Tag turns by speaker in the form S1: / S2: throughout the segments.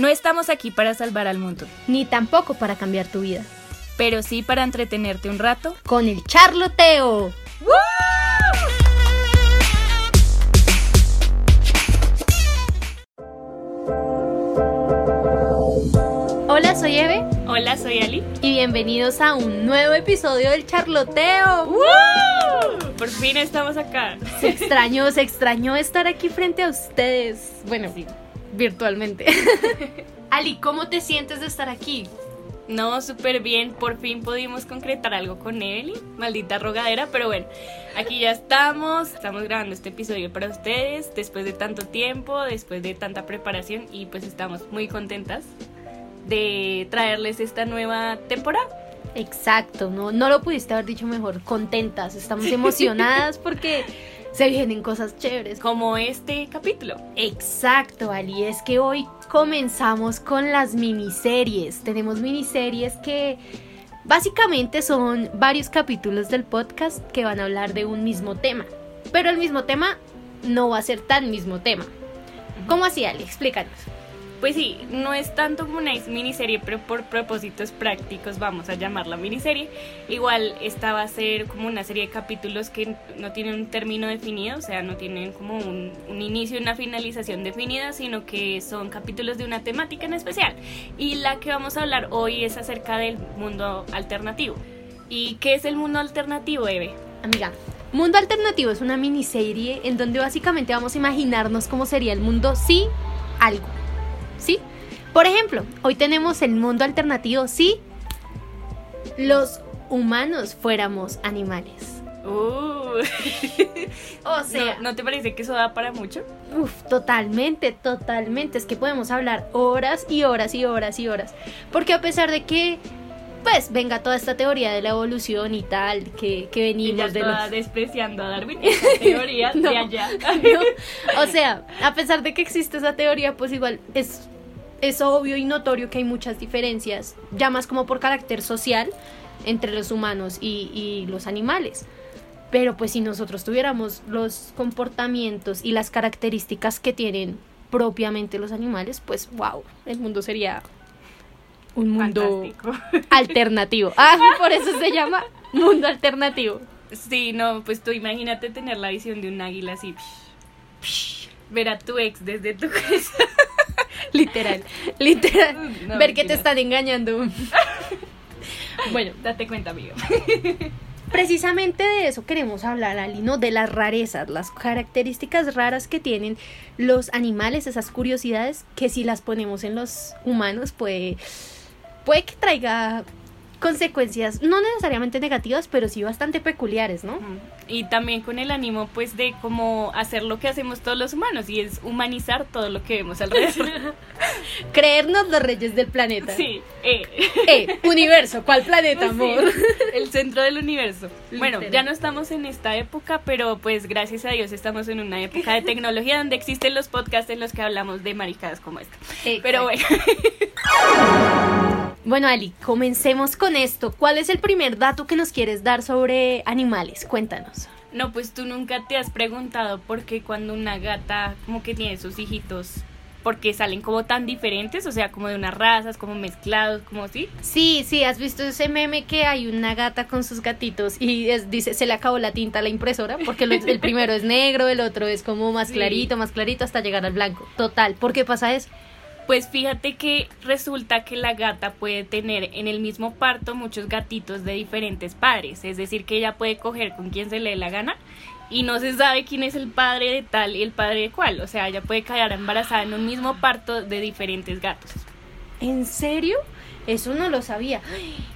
S1: No estamos aquí para salvar al mundo,
S2: ni tampoco para cambiar tu vida,
S1: pero sí para entretenerte un rato
S2: con el charloteo. Hola, soy Eve.
S1: Hola, soy Ali.
S2: Y bienvenidos a un nuevo episodio del charloteo.
S1: Por fin estamos acá.
S2: Se extrañó, se extrañó estar aquí frente a ustedes. Bueno, sí virtualmente. Ali, ¿cómo te sientes de estar aquí?
S1: No, súper bien. Por fin pudimos concretar algo con Eli. Maldita rogadera, pero bueno, aquí ya estamos. Estamos grabando este episodio para ustedes después de tanto tiempo, después de tanta preparación y pues estamos muy contentas de traerles esta nueva temporada.
S2: Exacto, no, no lo pudiste haber dicho mejor. Contentas, estamos emocionadas porque se vienen cosas chéveres.
S1: Como este capítulo.
S2: Exacto, Ali. Es que hoy comenzamos con las miniseries. Tenemos miniseries que básicamente son varios capítulos del podcast que van a hablar de un mismo tema. Pero el mismo tema no va a ser tan mismo tema. ¿Cómo así, Ali? Explícanos.
S1: Pues sí, no es tanto como una miniserie, pero por propósitos prácticos vamos a llamarla miniserie. Igual esta va a ser como una serie de capítulos que no tienen un término definido, o sea, no tienen como un, inicio y una finalización definida, sino que son capítulos de una temática en especial. Y la que vamos a hablar hoy es acerca del mundo alternativo. ¿Y qué es el mundo alternativo, Eve?
S2: Amiga, Mundo Alternativo es una miniserie en donde básicamente vamos a imaginarnos cómo sería el mundo si algo ¿sí? Por ejemplo, hoy tenemos el mundo alternativo si los humanos fuéramos animales.
S1: Uh. o sea, ¿No, te parece que eso da para mucho?
S2: Uf, totalmente, totalmente. Es que podemos hablar horas y horas y horas y horas. Porque a pesar de que, pues, venga toda esta teoría de la evolución y tal, que, que venimos
S1: de los... despreciando a Darwin, esa teoría de allá.
S2: O sea, a pesar de que existe esa teoría, pues igual es es obvio y notorio que hay muchas diferencias, ya más como por carácter social, entre los humanos y, los animales. Pero pues si nosotros tuviéramos los comportamientos y las características que tienen propiamente los animales, pues wow, el mundo sería un mundo alternativo. Ah, por eso se llama mundo alternativo.
S1: Sí, no, pues tú imagínate tener la visión de un águila así. ver a tu ex desde tu casa.
S2: literal, literal. ver que te están engañando.
S1: bueno, date cuenta, amigo.
S2: Precisamente de eso queremos hablar, Ali, ¿no? De las rarezas, las características raras que tienen los animales, esas curiosidades que si las ponemos en los humanos, puede, puede que traiga consecuencias no necesariamente negativas, pero sí bastante peculiares, ¿no?
S1: Y también con el ánimo pues de como hacer lo que hacemos todos los humanos y es humanizar todo lo que vemos alrededor.
S2: Creernos los reyes del planeta.
S1: Sí. Eh.
S2: eh universo, ¿cuál planeta, amor?
S1: el centro del universo. Bueno, ya no estamos en esta época, pero pues gracias a Dios estamos en una época de tecnología donde existen los podcasts en los que hablamos de maricadas como esta. Pero bueno.
S2: Bueno, Ali, comencemos con esto. ¿Cuál es el primer dato que nos quieres dar sobre animales? Cuéntanos.
S1: No, pues tú nunca te has preguntado por qué cuando una gata como que tiene sus hijitos, ¿por qué salen como tan diferentes, o sea, como de unas razas, como mezclados, como así.
S2: Sí, sí, has visto ese meme que hay una gata con sus gatitos y dice, se le acabó la tinta a la impresora, porque el primero es negro, el otro es como más clarito, más clarito hasta llegar al blanco. Total, ¿por qué pasa eso?
S1: Pues fíjate que resulta que la gata puede tener en el mismo parto muchos gatitos de diferentes padres, es decir, que ella puede coger con quien se le dé la gana y no se sabe quién es el padre de tal y el padre de cuál, o sea, ella puede quedar embarazada en un mismo parto de diferentes gatos.
S2: ¿En serio? Eso no lo sabía.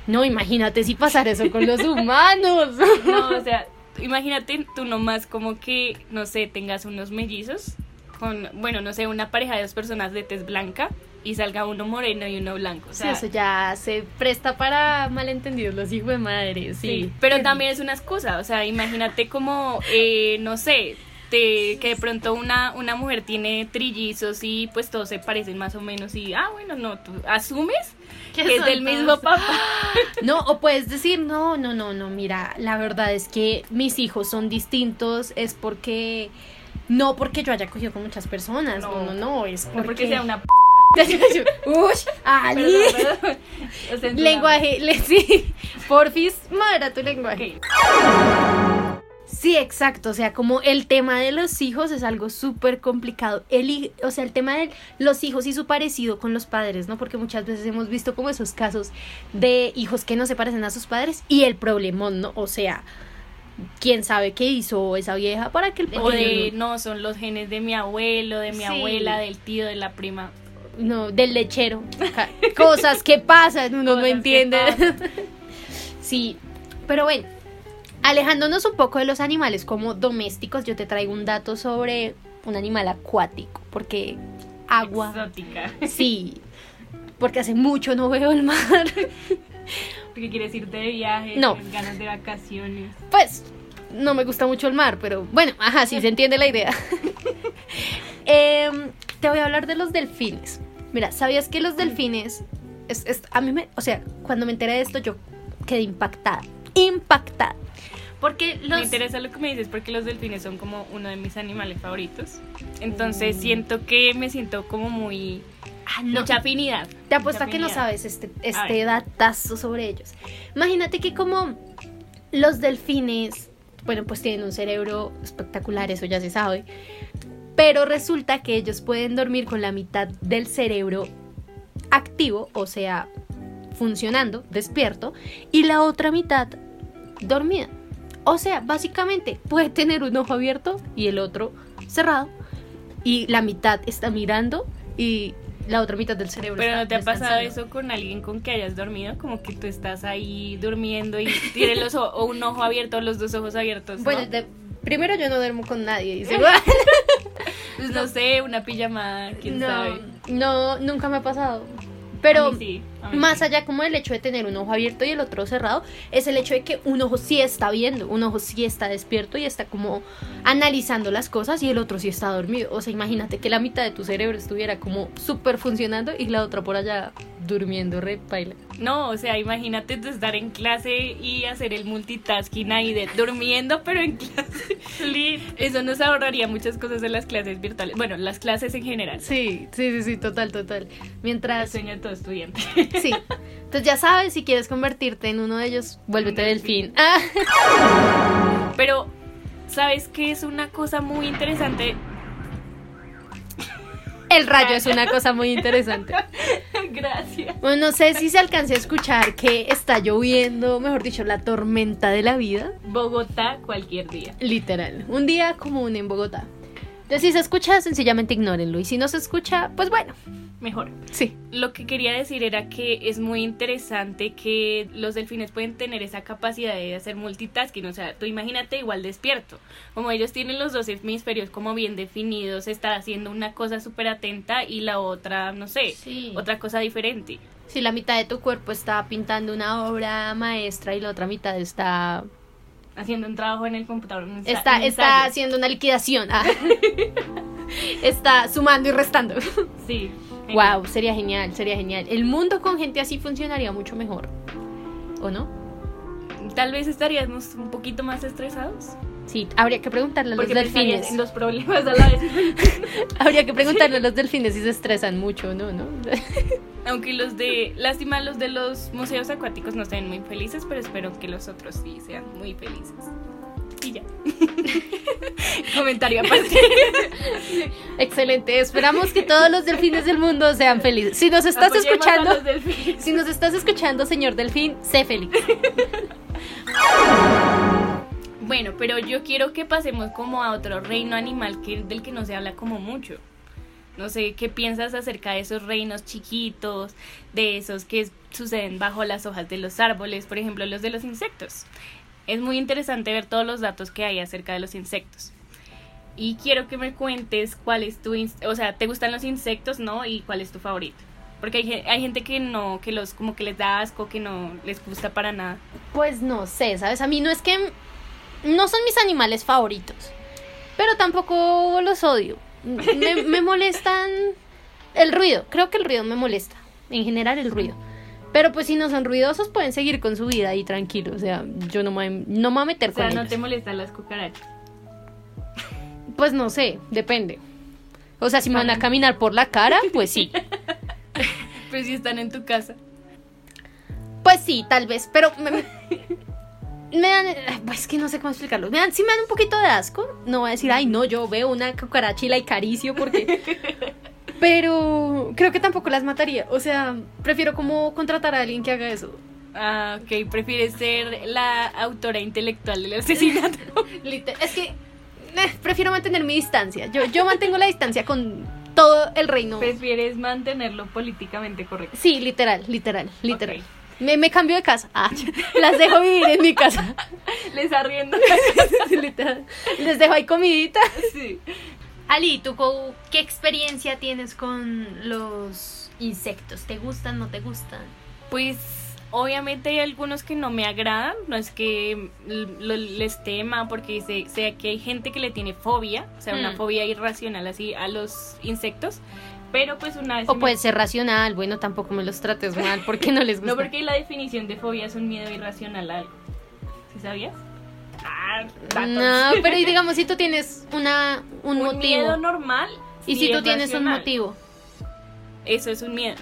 S2: No, imagínate si pasara eso con los humanos.
S1: No, o sea, imagínate tú nomás como que, no sé, tengas unos mellizos con, bueno, no sé, una pareja de dos personas de tez blanca y salga uno moreno y uno blanco.
S2: O sea, eso ya se presta para malentendidos los hijos de madre, sí.
S1: pero también es una excusa, o sea, imagínate como, eh, no sé, que de pronto una, una mujer tiene trillizos y pues todos se parecen más o menos y, ah, bueno, no, tú asumes que es del mismo papá.
S2: No, o puedes decir, no, no, no, no, mira, la verdad es que mis hijos son distintos, es porque no porque yo haya cogido con muchas personas, no, no, no, es porque...
S1: porque sea una p
S2: Uy, Ali. Lenguaje, le, sí. Porfis, modera tu lenguaje. Sí, exacto. O sea, como el tema de los hijos es algo súper complicado. El, o sea, el tema de los hijos y su parecido con los padres, ¿no? Porque muchas veces hemos visto como esos casos de hijos que no se parecen a sus padres y el problemón, ¿no? O sea, quién sabe qué hizo esa vieja para que el
S1: O de, no, son los genes de mi abuelo, de mi
S2: Sí.
S1: abuela, del tío, de la prima.
S2: No, del lechero. Cosas que pasan, uno no
S1: Cosas
S2: entiende.
S1: pasan.
S2: Sí, pero bueno, alejándonos un poco de los animales como domésticos, yo te traigo un dato sobre un animal acuático, porque agua,
S1: Exótica.
S2: sí, porque hace mucho no veo el mar.
S1: Porque quieres irte de viaje,
S2: No.
S1: ganas de vacaciones.
S2: Pues no me gusta mucho el mar, pero bueno, ajá, sí se entiende la idea. Em, te voy a hablar de los delfines. Mira, ¿sabías que los delfines, es, es- a mí me, o sea, cuando me enteré de esto yo quedé impactada, impactada. Porque los...
S1: Me interesa lo que me dices porque los delfines son como uno de mis animales favoritos.
S2: Mm.
S1: Entonces siento que me siento como muy...
S2: Ah, no,
S1: Mucha afinidad.
S2: Te apuesto
S1: mucha
S2: que no sabes este,
S1: A
S2: este datazo sobre ellos. Imagínate que como los delfines, bueno, pues tienen un cerebro espectacular, eso ya se sabe. Pero resulta que ellos pueden dormir con la mitad del cerebro activo, o sea, funcionando, despierto, y la otra mitad dormida. O sea, básicamente puede tener un ojo abierto y el otro cerrado, y la mitad está mirando y la otra mitad del cerebro
S1: Pero ¿no te ha pasado eso con alguien con que hayas dormido? Como que tú estás ahí durmiendo y tienes los o un ojo abierto o los dos ojos abiertos. ¿no?
S2: Bueno, de- primero yo no duermo con nadie. y
S1: Pues no sé, una pijamada, quién
S2: no,
S1: sabe.
S2: no, nunca me ha pasado. Pero
S1: sí, a mí
S2: más
S1: sí.
S2: allá como el hecho de tener un ojo abierto y el otro cerrado, es el hecho de que un ojo sí está viendo, un ojo sí está despierto y está como analizando las cosas y el otro sí está dormido. O sea, imagínate que la mitad de tu cerebro estuviera como súper funcionando y la otra por allá durmiendo, re paila.
S1: No, o sea, imagínate estar en clase y hacer el multitasking ahí de durmiendo, pero en clase. Eso nos ahorraría muchas cosas de las clases virtuales. Bueno, las clases en general.
S2: Sí, sí, sí, sí, total, total.
S1: El
S2: Mientras
S1: sueño de todo estudiante.
S2: Sí. Entonces ya sabes, si quieres convertirte en uno de ellos, vuélvete delfín. Ah.
S1: Pero, ¿sabes qué es una cosa muy interesante?
S2: El rayo es una cosa muy interesante.
S1: Gracias.
S2: Bueno, no sé si se alcance a escuchar que está lloviendo, mejor dicho, la tormenta de la vida.
S1: Bogotá cualquier día.
S2: Literal. Un día común en Bogotá. Entonces, si se escucha, sencillamente ignórenlo. Y si no se escucha, pues bueno.
S1: Mejor.
S2: Sí.
S1: Lo que quería decir era que es muy interesante que los delfines pueden tener esa capacidad de hacer multitasking. O sea, tú imagínate igual despierto. Como ellos tienen los dos hemisferios como bien definidos, está haciendo una cosa súper atenta y la otra, no sé,
S2: Sí.
S1: otra cosa diferente.
S2: Si la mitad de tu cuerpo está pintando una obra maestra y la otra mitad está
S1: Haciendo un trabajo en el computador.
S2: está, está haciendo una liquidación. Ah. está sumando y restando.
S1: Sí.
S2: Wow, sería genial, sería genial. El mundo con gente así funcionaría mucho mejor. ¿O no?
S1: Tal vez estaríamos un poquito más estresados.
S2: Sí, habría que preguntarle a los
S1: Porque
S2: delfines.
S1: en los problemas a la vez.
S2: Habría que preguntarle a los delfines si se estresan mucho, ¿no? ¿no?
S1: Aunque los de, lástima, los de los museos acuáticos no estén muy felices, pero espero que los otros sí sean muy felices. Ya. Comentario aparte.
S2: Excelente, esperamos que todos los delfines del mundo sean felices. Si nos estás
S1: Apoyemos
S2: escuchando, si nos estás escuchando, señor delfín, sé feliz.
S1: Bueno, pero yo quiero que pasemos como a otro reino animal que, del que no se habla como mucho. No sé, ¿qué piensas acerca de esos reinos chiquitos, de esos que suceden bajo las hojas de los árboles, por ejemplo, los de los insectos? Es muy interesante ver todos los datos que hay acerca de los insectos. Y quiero que me cuentes cuál es tu, o sea, ¿te gustan los insectos, no? Y cuál es tu favorito. Porque hay, hay gente que no, que los como que les da asco, que no les gusta para nada.
S2: Pues no sé, ¿sabes? A mí no es que... No son mis animales favoritos, pero tampoco los odio. Me, me molestan el ruido, creo que el ruido me molesta, en general el ruido. Pero pues si no son ruidosos pueden seguir con su vida ahí tranquilos, o sea, yo no me, no me voy a meter
S1: O sea,
S2: con
S1: no
S2: ellos.
S1: te molestan las cucarachas.
S2: Pues no sé, depende. O sea, si me van a caminar por la cara, pues sí.
S1: Pues si están en tu casa.
S2: Pues sí, tal vez, pero me, me dan, pues que no sé cómo explicarlo. Me dan, sí me dan un poquito de asco. No voy a decir, ay, no, yo veo una cucaracha y la acaricio porque. Pero creo que tampoco las mataría. O sea, prefiero como contratar a alguien que haga eso.
S1: Ah, ok, prefieres ser la autora intelectual del asesinato.
S2: Es que eh, prefiero mantener mi distancia. Yo, yo mantengo la distancia con todo el reino.
S1: prefieres mantenerlo políticamente correcto.
S2: Sí, literal, literal, literal. Me, me cambio de casa. Ah, las dejo vivir en mi casa.
S1: Les arriendo.
S2: literal. Les dejo ahí comidita.
S1: sí.
S2: Ali, ¿tú qué experiencia tienes con los insectos? ¿Te gustan, no te gustan?
S1: Pues obviamente hay algunos que no me agradan, no es que les tema, porque sé, sé que hay gente que le tiene fobia, o sea, una
S2: Hmm.
S1: fobia irracional así a los insectos, pero pues una vez...
S2: O
S1: me-
S2: puede ser racional, bueno, tampoco me los trates mal porque no les gusta.
S1: No, porque la definición de fobia es un miedo irracional a algo. ¿Sí sabías? Ah.
S2: No, pero y digamos si tú tienes una un,
S1: un
S2: motivo
S1: miedo normal.
S2: y si tú
S1: es
S2: tienes un motivo.
S1: Eso es un miedo.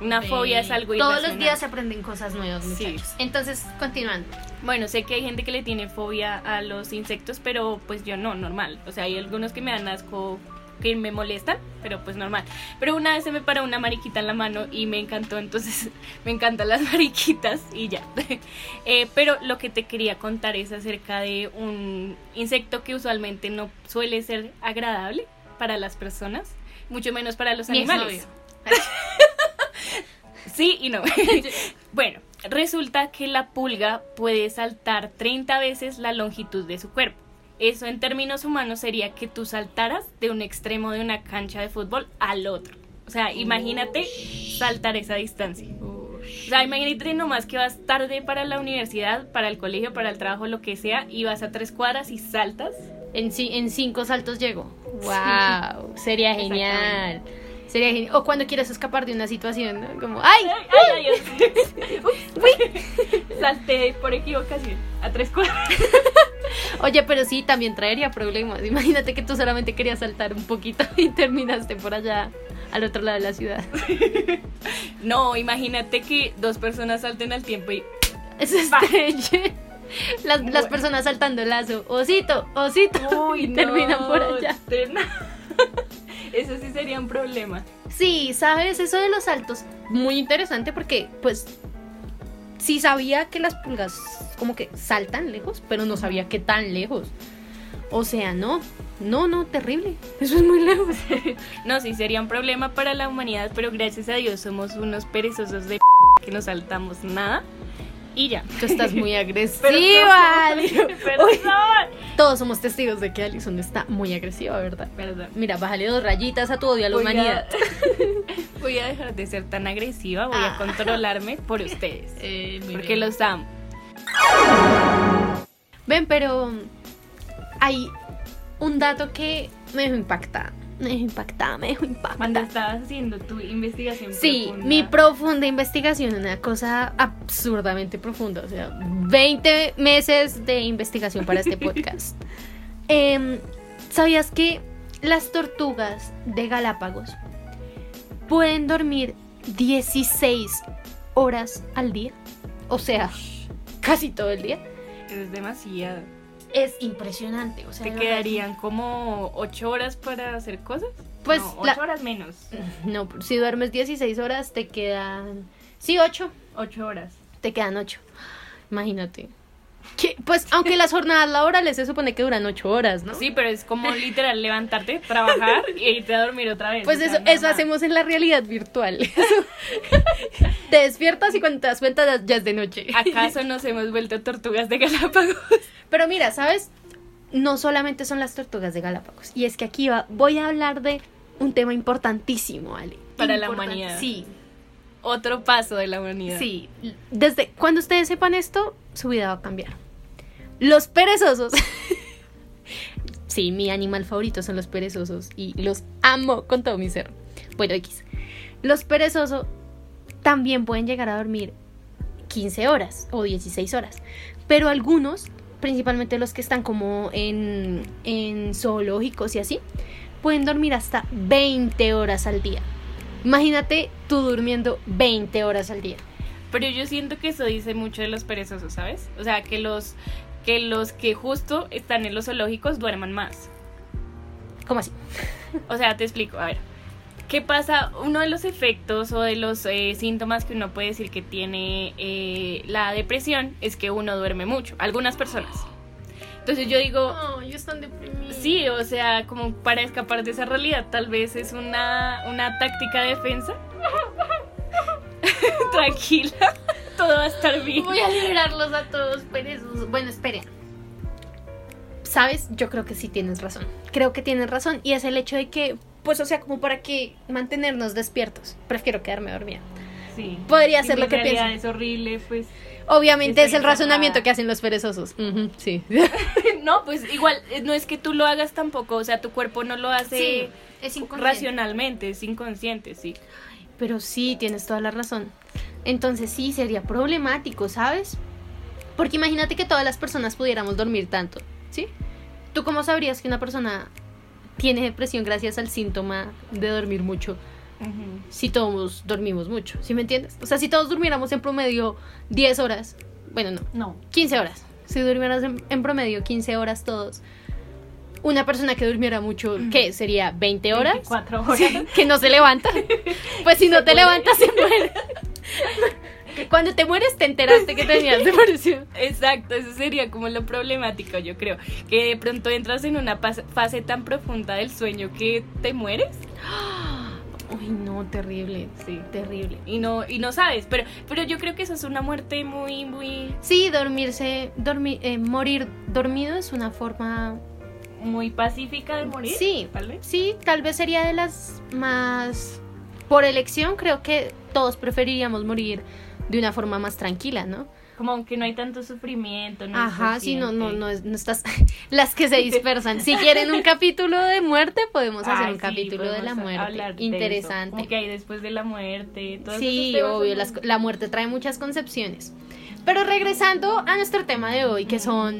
S1: Una fobia es algo
S2: Todos
S1: irracional.
S2: los días se aprenden cosas nuevas,
S1: Sí.
S2: muchachos. Entonces, continuando.
S1: Bueno, sé que hay gente que le tiene fobia a los insectos, pero pues yo no, normal. O sea, hay algunos que me dan asco, que me molestan, pero pues normal. Pero una vez se me paró una mariquita en la mano y me encantó, entonces me encantan las mariquitas y ya. Eh, pero lo que te quería contar es acerca de un insecto que usualmente no suele ser agradable para las personas, mucho menos para los
S2: Mi
S1: animales. Sí y no. bueno, resulta que la pulga puede saltar 30 veces la longitud de su cuerpo. Eso en términos humanos sería que tú saltaras de un extremo de una cancha de fútbol al otro. O sea, imagínate saltar esa distancia. O sea, imagínate nomás que vas tarde para la universidad, para el colegio, para el trabajo, lo que sea, y vas a tres cuadras y saltas.
S2: En, en cinco saltos llego. Wow, sería genial. Sería genial. O cuando quieres escapar de una situación, ¿no? Como, ¡ay!
S1: ¡Ay, ay, ay! Ups. Salté por equivocación a tres cuadras.
S2: Oye, pero sí, también traería problemas. Imagínate que tú solamente querías saltar un poquito y terminaste por allá, al otro lado de la ciudad.
S1: No, imagínate que dos personas salten al tiempo y
S2: Eso es estrella. Las, personas saltando el lazo. Osito, osito. y terminan por allá.
S1: Eso sí sería un problema.
S2: Sí, sabes, eso de los saltos, muy interesante porque, pues, sí sabía que las pulgas como que saltan lejos, pero no sabía qué tan lejos. O sea, no, no, no, terrible. Eso es muy lejos.
S1: No, sí sería un problema para la humanidad, pero gracias a Dios somos unos perezosos de que no saltamos nada. Y ya.
S2: Tú estás muy agresiva.
S1: Perdón.
S2: Uy, todos somos testigos de que Alison está muy agresiva, ¿verdad? Mira, bájale dos rayitas a tu odio a la
S1: Voy a-
S2: humanidad.
S1: Voy a dejar de ser tan agresiva, voy
S2: Ah.
S1: a controlarme por ustedes.
S2: Eh,
S1: Porque
S2: bien.
S1: los amo.
S2: Ven, pero hay un dato que me dejó impactada. Me impactada, me dejó
S1: Cuando
S2: impactada.
S1: estabas haciendo tu investigación
S2: Sí,
S1: profunda,
S2: mi profunda investigación, una cosa absurdamente profunda, o sea, 20 meses de investigación para este podcast. Em, ¿Sabías que las tortugas de Galápagos pueden dormir 16 horas al día? O sea, casi todo el día.
S1: es demasiado.
S2: Es impresionante, o sea,
S1: ¿Te
S2: verdad.
S1: quedarían como ocho horas para hacer cosas?
S2: Pues
S1: no, ocho
S2: la-
S1: horas menos.
S2: No, si duermes 16 horas te quedan... Sí, 8.
S1: Ocho horas.
S2: Te quedan 8. Imagínate. Pues, aunque las jornadas laborales se supone que duran 8 horas, ¿no?
S1: Sí, pero es como literal levantarte, trabajar y irte a dormir otra vez.
S2: Pues eso, eso hacemos en la realidad virtual. te despiertas y cuando te das cuenta ya es de noche.
S1: ¿Acaso nos hemos vuelto tortugas de Galápagos?
S2: Pero mira, ¿sabes? No solamente son las tortugas de Galápagos. Y es que aquí va, voy a hablar de un tema importantísimo, Ale.
S1: Para la humanidad.
S2: Sí,
S1: Otro paso de la humanidad.
S2: Sí, desde cuando ustedes sepan esto, su vida va a cambiar. Los perezosos. sí, mi animal favorito son los perezosos y los amo con todo mi ser. Bueno, X. Los perezosos también pueden llegar a dormir 15 horas o 16 horas, pero algunos, principalmente los que están como en, en zoológicos y así, pueden dormir hasta 20 horas al día. Imagínate tú durmiendo 20 horas al día.
S1: Pero yo siento que eso dice mucho de los perezosos, ¿sabes? O sea, que los que los que justo están en los zoológicos duerman más.
S2: ¿Cómo así?
S1: O sea, te explico, a ver. ¿Qué pasa? Uno de los efectos o de los eh, síntomas que uno puede decir que tiene eh, la depresión es que uno duerme mucho. Algunas personas. Entonces yo digo,
S2: yo están deprimidos.
S1: sí, o sea, como para escapar de esa realidad, tal vez es una, una táctica de defensa. Tranquila, todo va a estar bien.
S2: Voy a liberarlos a todos perezosos. Bueno, esperen. ¿Sabes? Yo creo que sí tienes razón. Creo que tienes razón. Y es el hecho de que, pues, o sea, como para que mantenernos despiertos. Prefiero quedarme dormida.
S1: Sí.
S2: Podría ser lo que pienso.
S1: Es horrible, pues.
S2: Obviamente es el razonamiento que hacen los perezosos. Sí.
S1: No, pues igual, eh, no es que tú lo hagas tampoco, o sea, tu cuerpo no lo hace
S2: es
S1: racionalmente, es inconsciente, sí.
S2: Pero sí, tienes toda la razón. Entonces sí, sería problemático, ¿sabes? Porque imagínate que todas las personas pudiéramos dormir tanto, ¿sí? ¿Tú cómo sabrías que una persona tiene depresión gracias al síntoma de dormir mucho si todos dormimos mucho? ¿Sí me entiendes? O sea, si todos durmiéramos en promedio 10 horas, bueno, no,
S1: No.
S2: 15 horas. Si durmieras en, en promedio 15 horas todos, una persona que durmiera mucho, ¿qué? ¿Sería 20 horas?
S1: 24 horas.
S2: Sí, que no se levanta. Pues si no te levantas, se muere. Que Cuando te mueres te enteraste que tenías depresión.
S1: Exacto, eso sería como lo problemático, yo creo. Que de pronto entras en una fase tan profunda del sueño que te mueres.
S2: Uy, no, terrible.
S1: Sí.
S2: Terrible.
S1: Y no, y no sabes, pero, pero yo creo que eso es una muerte muy, muy,
S2: Sí, dormirse, dormi- eh, morir dormido es una forma...
S1: muy pacífica de morir.
S2: Sí,
S1: tal vez.
S2: sí, tal vez sería de las más... Por elección creo que todos preferiríamos morir de una forma más tranquila, ¿no?
S1: Como que no hay tanto sufrimiento. No
S2: Ajá, sí, no, no, no, no estás... Las que se dispersan. Si quieren un capítulo de muerte, podemos hacer
S1: Ay,
S2: un
S1: sí,
S2: capítulo de la muerte. Interesante.
S1: Como que hay después de la muerte. todos
S2: Sí, obvio, las- la muerte trae muchas concepciones. Pero regresando a nuestro tema de hoy, que son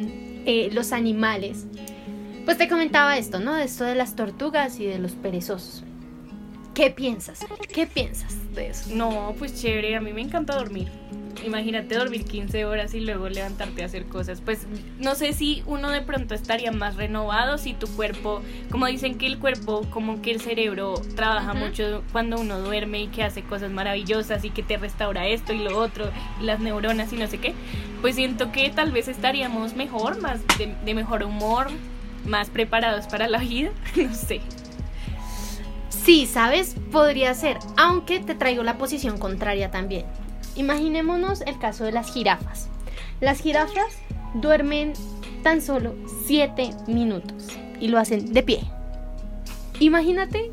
S2: eh, los animales, pues te comentaba esto, ¿no? De esto de las tortugas y de los perezosos. ¿Qué piensas? ¿Qué piensas de eso?
S1: No, pues chévere, a mí me encanta dormir. Imagínate dormir 15 horas y luego levantarte a hacer cosas. Pues no sé si uno de pronto estaría más renovado si tu cuerpo, como dicen que el cuerpo, como que el cerebro trabaja
S2: Ujú.
S1: mucho cuando uno duerme y que hace cosas maravillosas y que te restaura esto y lo otro, y las neuronas y no sé qué. Pues siento que tal vez estaríamos mejor, más de, de mejor humor, más preparados para la vida, no sé.
S2: Sí, ¿sabes? Podría ser, aunque te traigo la posición contraria también. Imaginémonos el caso de las jirafas. Las jirafas duermen tan solo 7 minutos y lo hacen de pie. Imagínate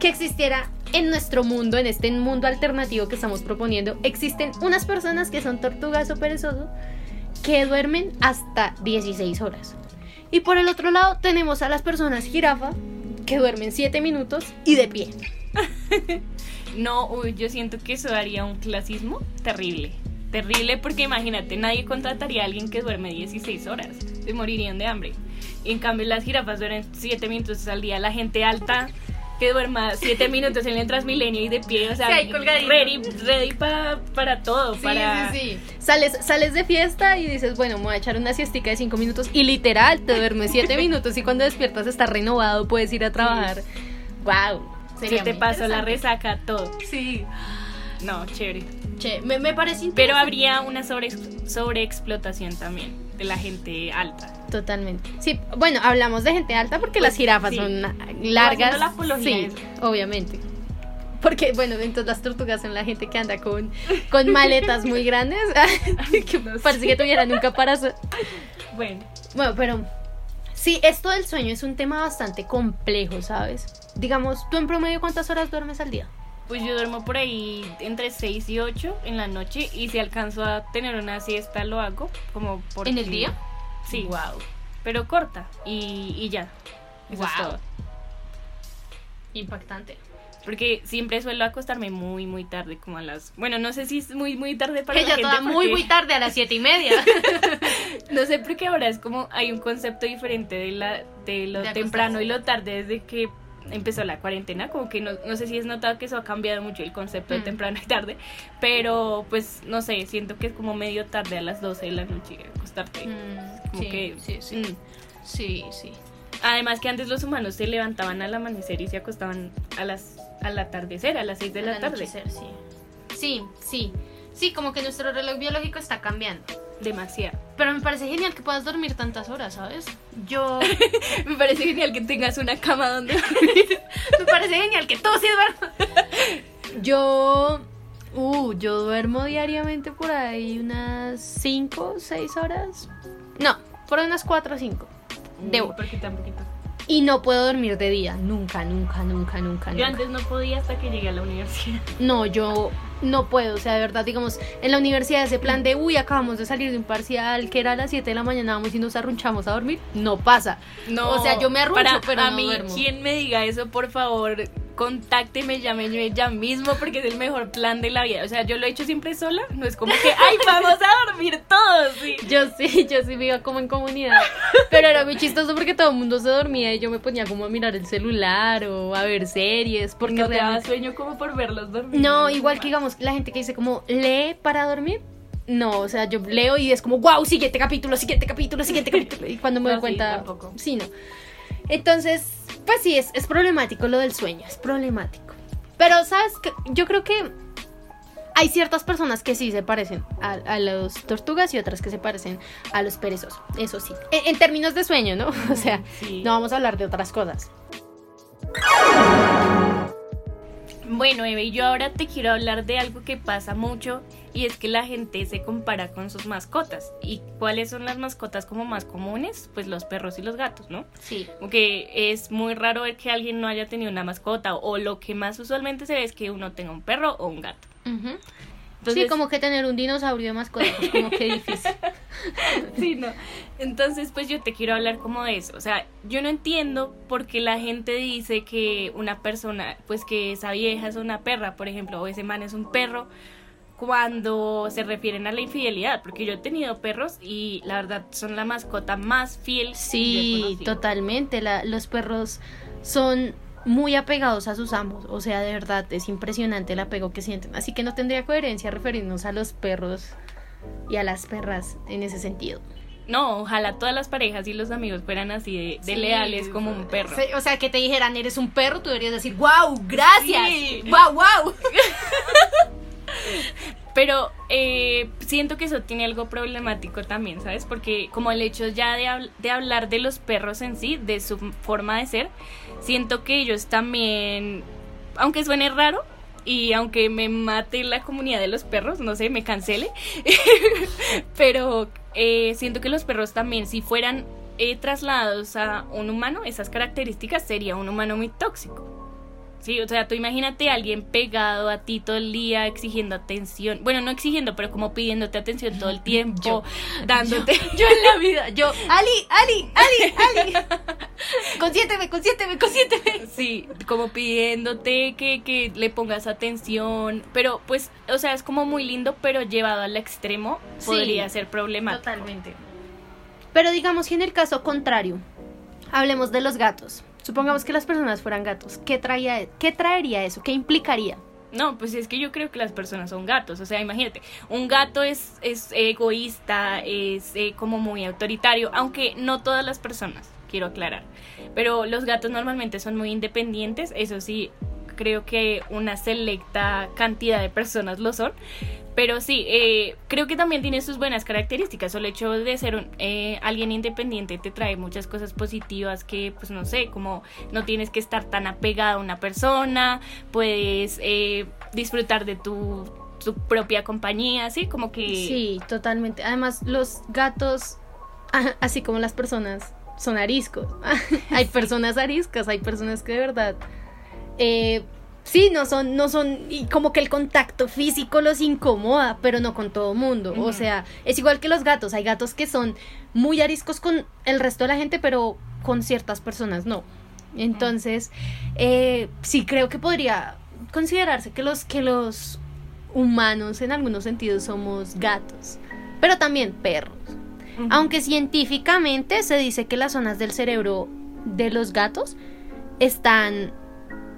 S2: que existiera en nuestro mundo, en este mundo alternativo que estamos proponiendo, existen unas personas que son tortugas o perezosos que duermen hasta 16 horas. Y por el otro lado tenemos a las personas jirafa que duermen 7 minutos y de pie.
S1: No, uy, yo siento que eso daría un clasismo terrible. Terrible porque imagínate, nadie contrataría a alguien que duerme 16 horas. Se morirían de hambre. En cambio las jirafas duermen 7 minutos al día. La gente alta que duerma 7 minutos en el Transmilenio y de pie, o sea,
S2: Sí,
S1: ready, ready pa- para todo. para...
S2: sí. Sales, sales de fiesta y dices, bueno, me voy a echar una siestica de 5 minutos y literal te duermes 7 minutos y cuando despiertas estás renovado, puedes ir a trabajar. Wow.
S1: Se te pasó la resaca, todo.
S2: Sí.
S1: No, chévere.
S2: Che, me, me parece
S1: Pero habría una sobre, sobreexplotación también de la gente alta.
S2: Totalmente. Sí, bueno, hablamos de gente alta porque las jirafas
S1: sí.
S2: son largas.
S1: la
S2: sí, obviamente. Porque, bueno, entonces las tortugas son la gente que anda con, con maletas muy grandes. que parece que tuvieran un caparazón.
S1: Bueno.
S2: Bueno, pero sí, esto del sueño es un tema bastante complejo, ¿sabes? Digamos, ¿tú en promedio cuántas horas duermes al día?
S1: Pues yo duermo por ahí entre 6 y 8 en la noche y si alcanzo a tener una siesta lo hago como por
S2: ¿En el día?
S1: Sí,
S2: Wow.
S1: pero corta y, y ya. Eso es
S2: Wow.
S1: todo.
S2: Impactante.
S1: Porque siempre suelo acostarme muy, muy tarde, como a las... Bueno, no sé si es muy, muy tarde para
S2: Ella
S1: la
S2: toda
S1: gente
S2: muy,
S1: porque-
S2: muy tarde, a las siete y media.
S1: No sé, porque ahora es como hay un concepto diferente de, la, de lo
S2: De
S1: temprano y lo tarde, desde que empezó la cuarentena, como que no, no sé si has notado que eso ha cambiado mucho el concepto de
S2: Mm.
S1: temprano y tarde, pero pues no sé, siento que es como medio tarde a las 12 de la noche acostarte.
S2: Mm,
S1: Como
S2: sí,
S1: que,
S2: sí, sí.
S1: mm.
S2: Sí, sí.
S1: Además que antes los humanos se levantaban al amanecer y se acostaban a las al atardecer, a las 6 de la tarde.
S2: sí. Sí, sí. Sí, como que nuestro reloj biológico está cambiando.
S1: Demasiado.
S2: Pero me parece genial que puedas dormir tantas horas, ¿sabes? Yo...
S1: Me parece genial que tengas una cama donde
S2: me parece genial que tú sí duermas. Yo... Uh, yo duermo diariamente por ahí unas 5, 6 horas. No, por unas 4 o 5. Debo.
S1: ¿Por qué tan poquito?
S2: Y no puedo dormir de día. Nunca, nunca, nunca, nunca.
S1: Yo
S2: nunca.
S1: antes no podía hasta que llegué a la universidad.
S2: No, yo no puedo, o sea, de verdad, digamos, en la universidad ese plan de, uy, acabamos de salir de un parcial que era a las 7 de la mañana, vamos y nos arrunchamos a dormir, no pasa.
S1: No,
S2: O sea, yo me arruncho,
S1: para,
S2: pero
S1: a
S2: no
S1: mí,
S2: duermo.
S1: quien me diga eso, por favor, contácteme, llámeme ya mismo porque es el mejor plan de la vida. O sea, yo lo he hecho siempre sola, no es como que, ay, vamos a dormir todos. sí.
S2: Yo sí, yo sí iba como en comunidad, pero era muy chistoso porque todo el mundo se dormía y yo me ponía como a mirar el celular o a ver series, porque
S1: no te
S2: realmente...
S1: sueño como por verlos dormir.
S2: No, igual que digamos, la gente que dice como, lee para dormir. No, o sea, yo leo y es como, wow, siguiente capítulo, siguiente capítulo, siguiente capítulo. Y cuando me
S1: No,
S2: doy cuenta, sí, no. Entonces, pues sí, es, es problemático lo del sueño, es problemático. Pero, ¿sabes? qué? Yo creo que hay ciertas personas que sí se parecen a, a los tortugas y otras que se parecen a los perezosos. Eso sí. En, en términos de sueño, ¿no? O sea,
S1: Sí.
S2: no vamos a hablar de otras cosas.
S1: Bueno, Eve, y yo ahora te quiero hablar de algo que pasa mucho y es que la gente se compara con sus mascotas. ¿Y cuáles son las mascotas como más comunes? Pues los perros y los gatos, ¿no?
S2: Sí.
S1: Aunque es muy raro ver que alguien no haya tenido una mascota o lo que más usualmente se ve es que uno tenga un perro o un gato. Entonces,
S2: sí, como que tener un dinosaurio de mascota, pues como que difícil.
S1: Sí, no. Entonces, pues yo te quiero hablar como de eso. O sea, yo no entiendo por qué la gente dice que una persona, pues que esa vieja es una perra, por ejemplo, o ese man es un perro, cuando se refieren a la infidelidad. Porque yo he tenido perros y la verdad son la mascota más fiel. que yo he
S2: Sí, totalmente. La- los perros son muy apegados a sus amos. O sea, de verdad, es impresionante el apego que sienten. Así que no tendría coherencia referirnos a los perros y a las perras en ese sentido.
S1: No, ojalá todas las parejas y los amigos fueran así de, de
S2: Sí,
S1: leales como un perro.
S2: O sea, que te dijeran, eres un perro, tú deberías decir, wow, gracias.
S1: Sí.
S2: Wow, wow.
S1: Pero eh, siento que eso tiene algo problemático también, ¿sabes? Porque como el hecho ya de, de hablar de los perros en sí, de su forma de ser, siento que ellos también, aunque suene raro y aunque me mate la comunidad de los perros, no sé, me cancele, pero eh, siento que los perros también, si fueran eh, trasladados a un humano, esas características sería un humano muy tóxico. Sí, o sea, tú imagínate a alguien pegado a ti todo el día exigiendo atención. Bueno, no exigiendo, pero como pidiéndote atención todo el tiempo,
S2: Yo.
S1: dándote.
S2: Yo en la vida, yo, Ali, Ali, Ali, Ali. Consiénteme, consiénteme, consiénteme.
S1: Sí, como pidiéndote que, que le pongas atención. Pero, pues, o sea, es como muy lindo, pero llevado al extremo
S2: Sí.
S1: podría ser problemático.
S2: Totalmente. Pero digamos que en el caso contrario, hablemos de los gatos. Supongamos que las personas fueran gatos. ¿Qué, traía, qué traería eso? ¿Qué implicaría?
S1: No, pues es que yo creo que las personas son gatos. O sea, imagínate, un gato es, es egoísta, es eh, como muy autoritario, aunque no todas las personas, quiero aclarar. Pero los gatos normalmente son muy independientes, eso sí, creo que una selecta cantidad de personas lo son. Pero sí, eh, creo que también tiene sus buenas características. El hecho de ser un, eh, alguien independiente te trae muchas cosas positivas que, pues no sé, como no tienes que estar tan apegado a una persona, puedes eh, disfrutar de tu, tu propia compañía, así como que...
S2: Sí, totalmente. Además, los gatos, así como las personas, son ariscos. hay personas ariscas, hay personas que de verdad... eh, Sí, no son, no son, y como que el contacto físico los incomoda, pero no con todo mundo. O sea, es igual que los gatos. Hay gatos que son muy ariscos con el resto de la gente, pero con ciertas personas no. Entonces, eh, sí creo que podría considerarse que los, que los humanos en algunos sentidos somos gatos, pero también perros. Aunque científicamente se dice que las zonas del cerebro de los gatos están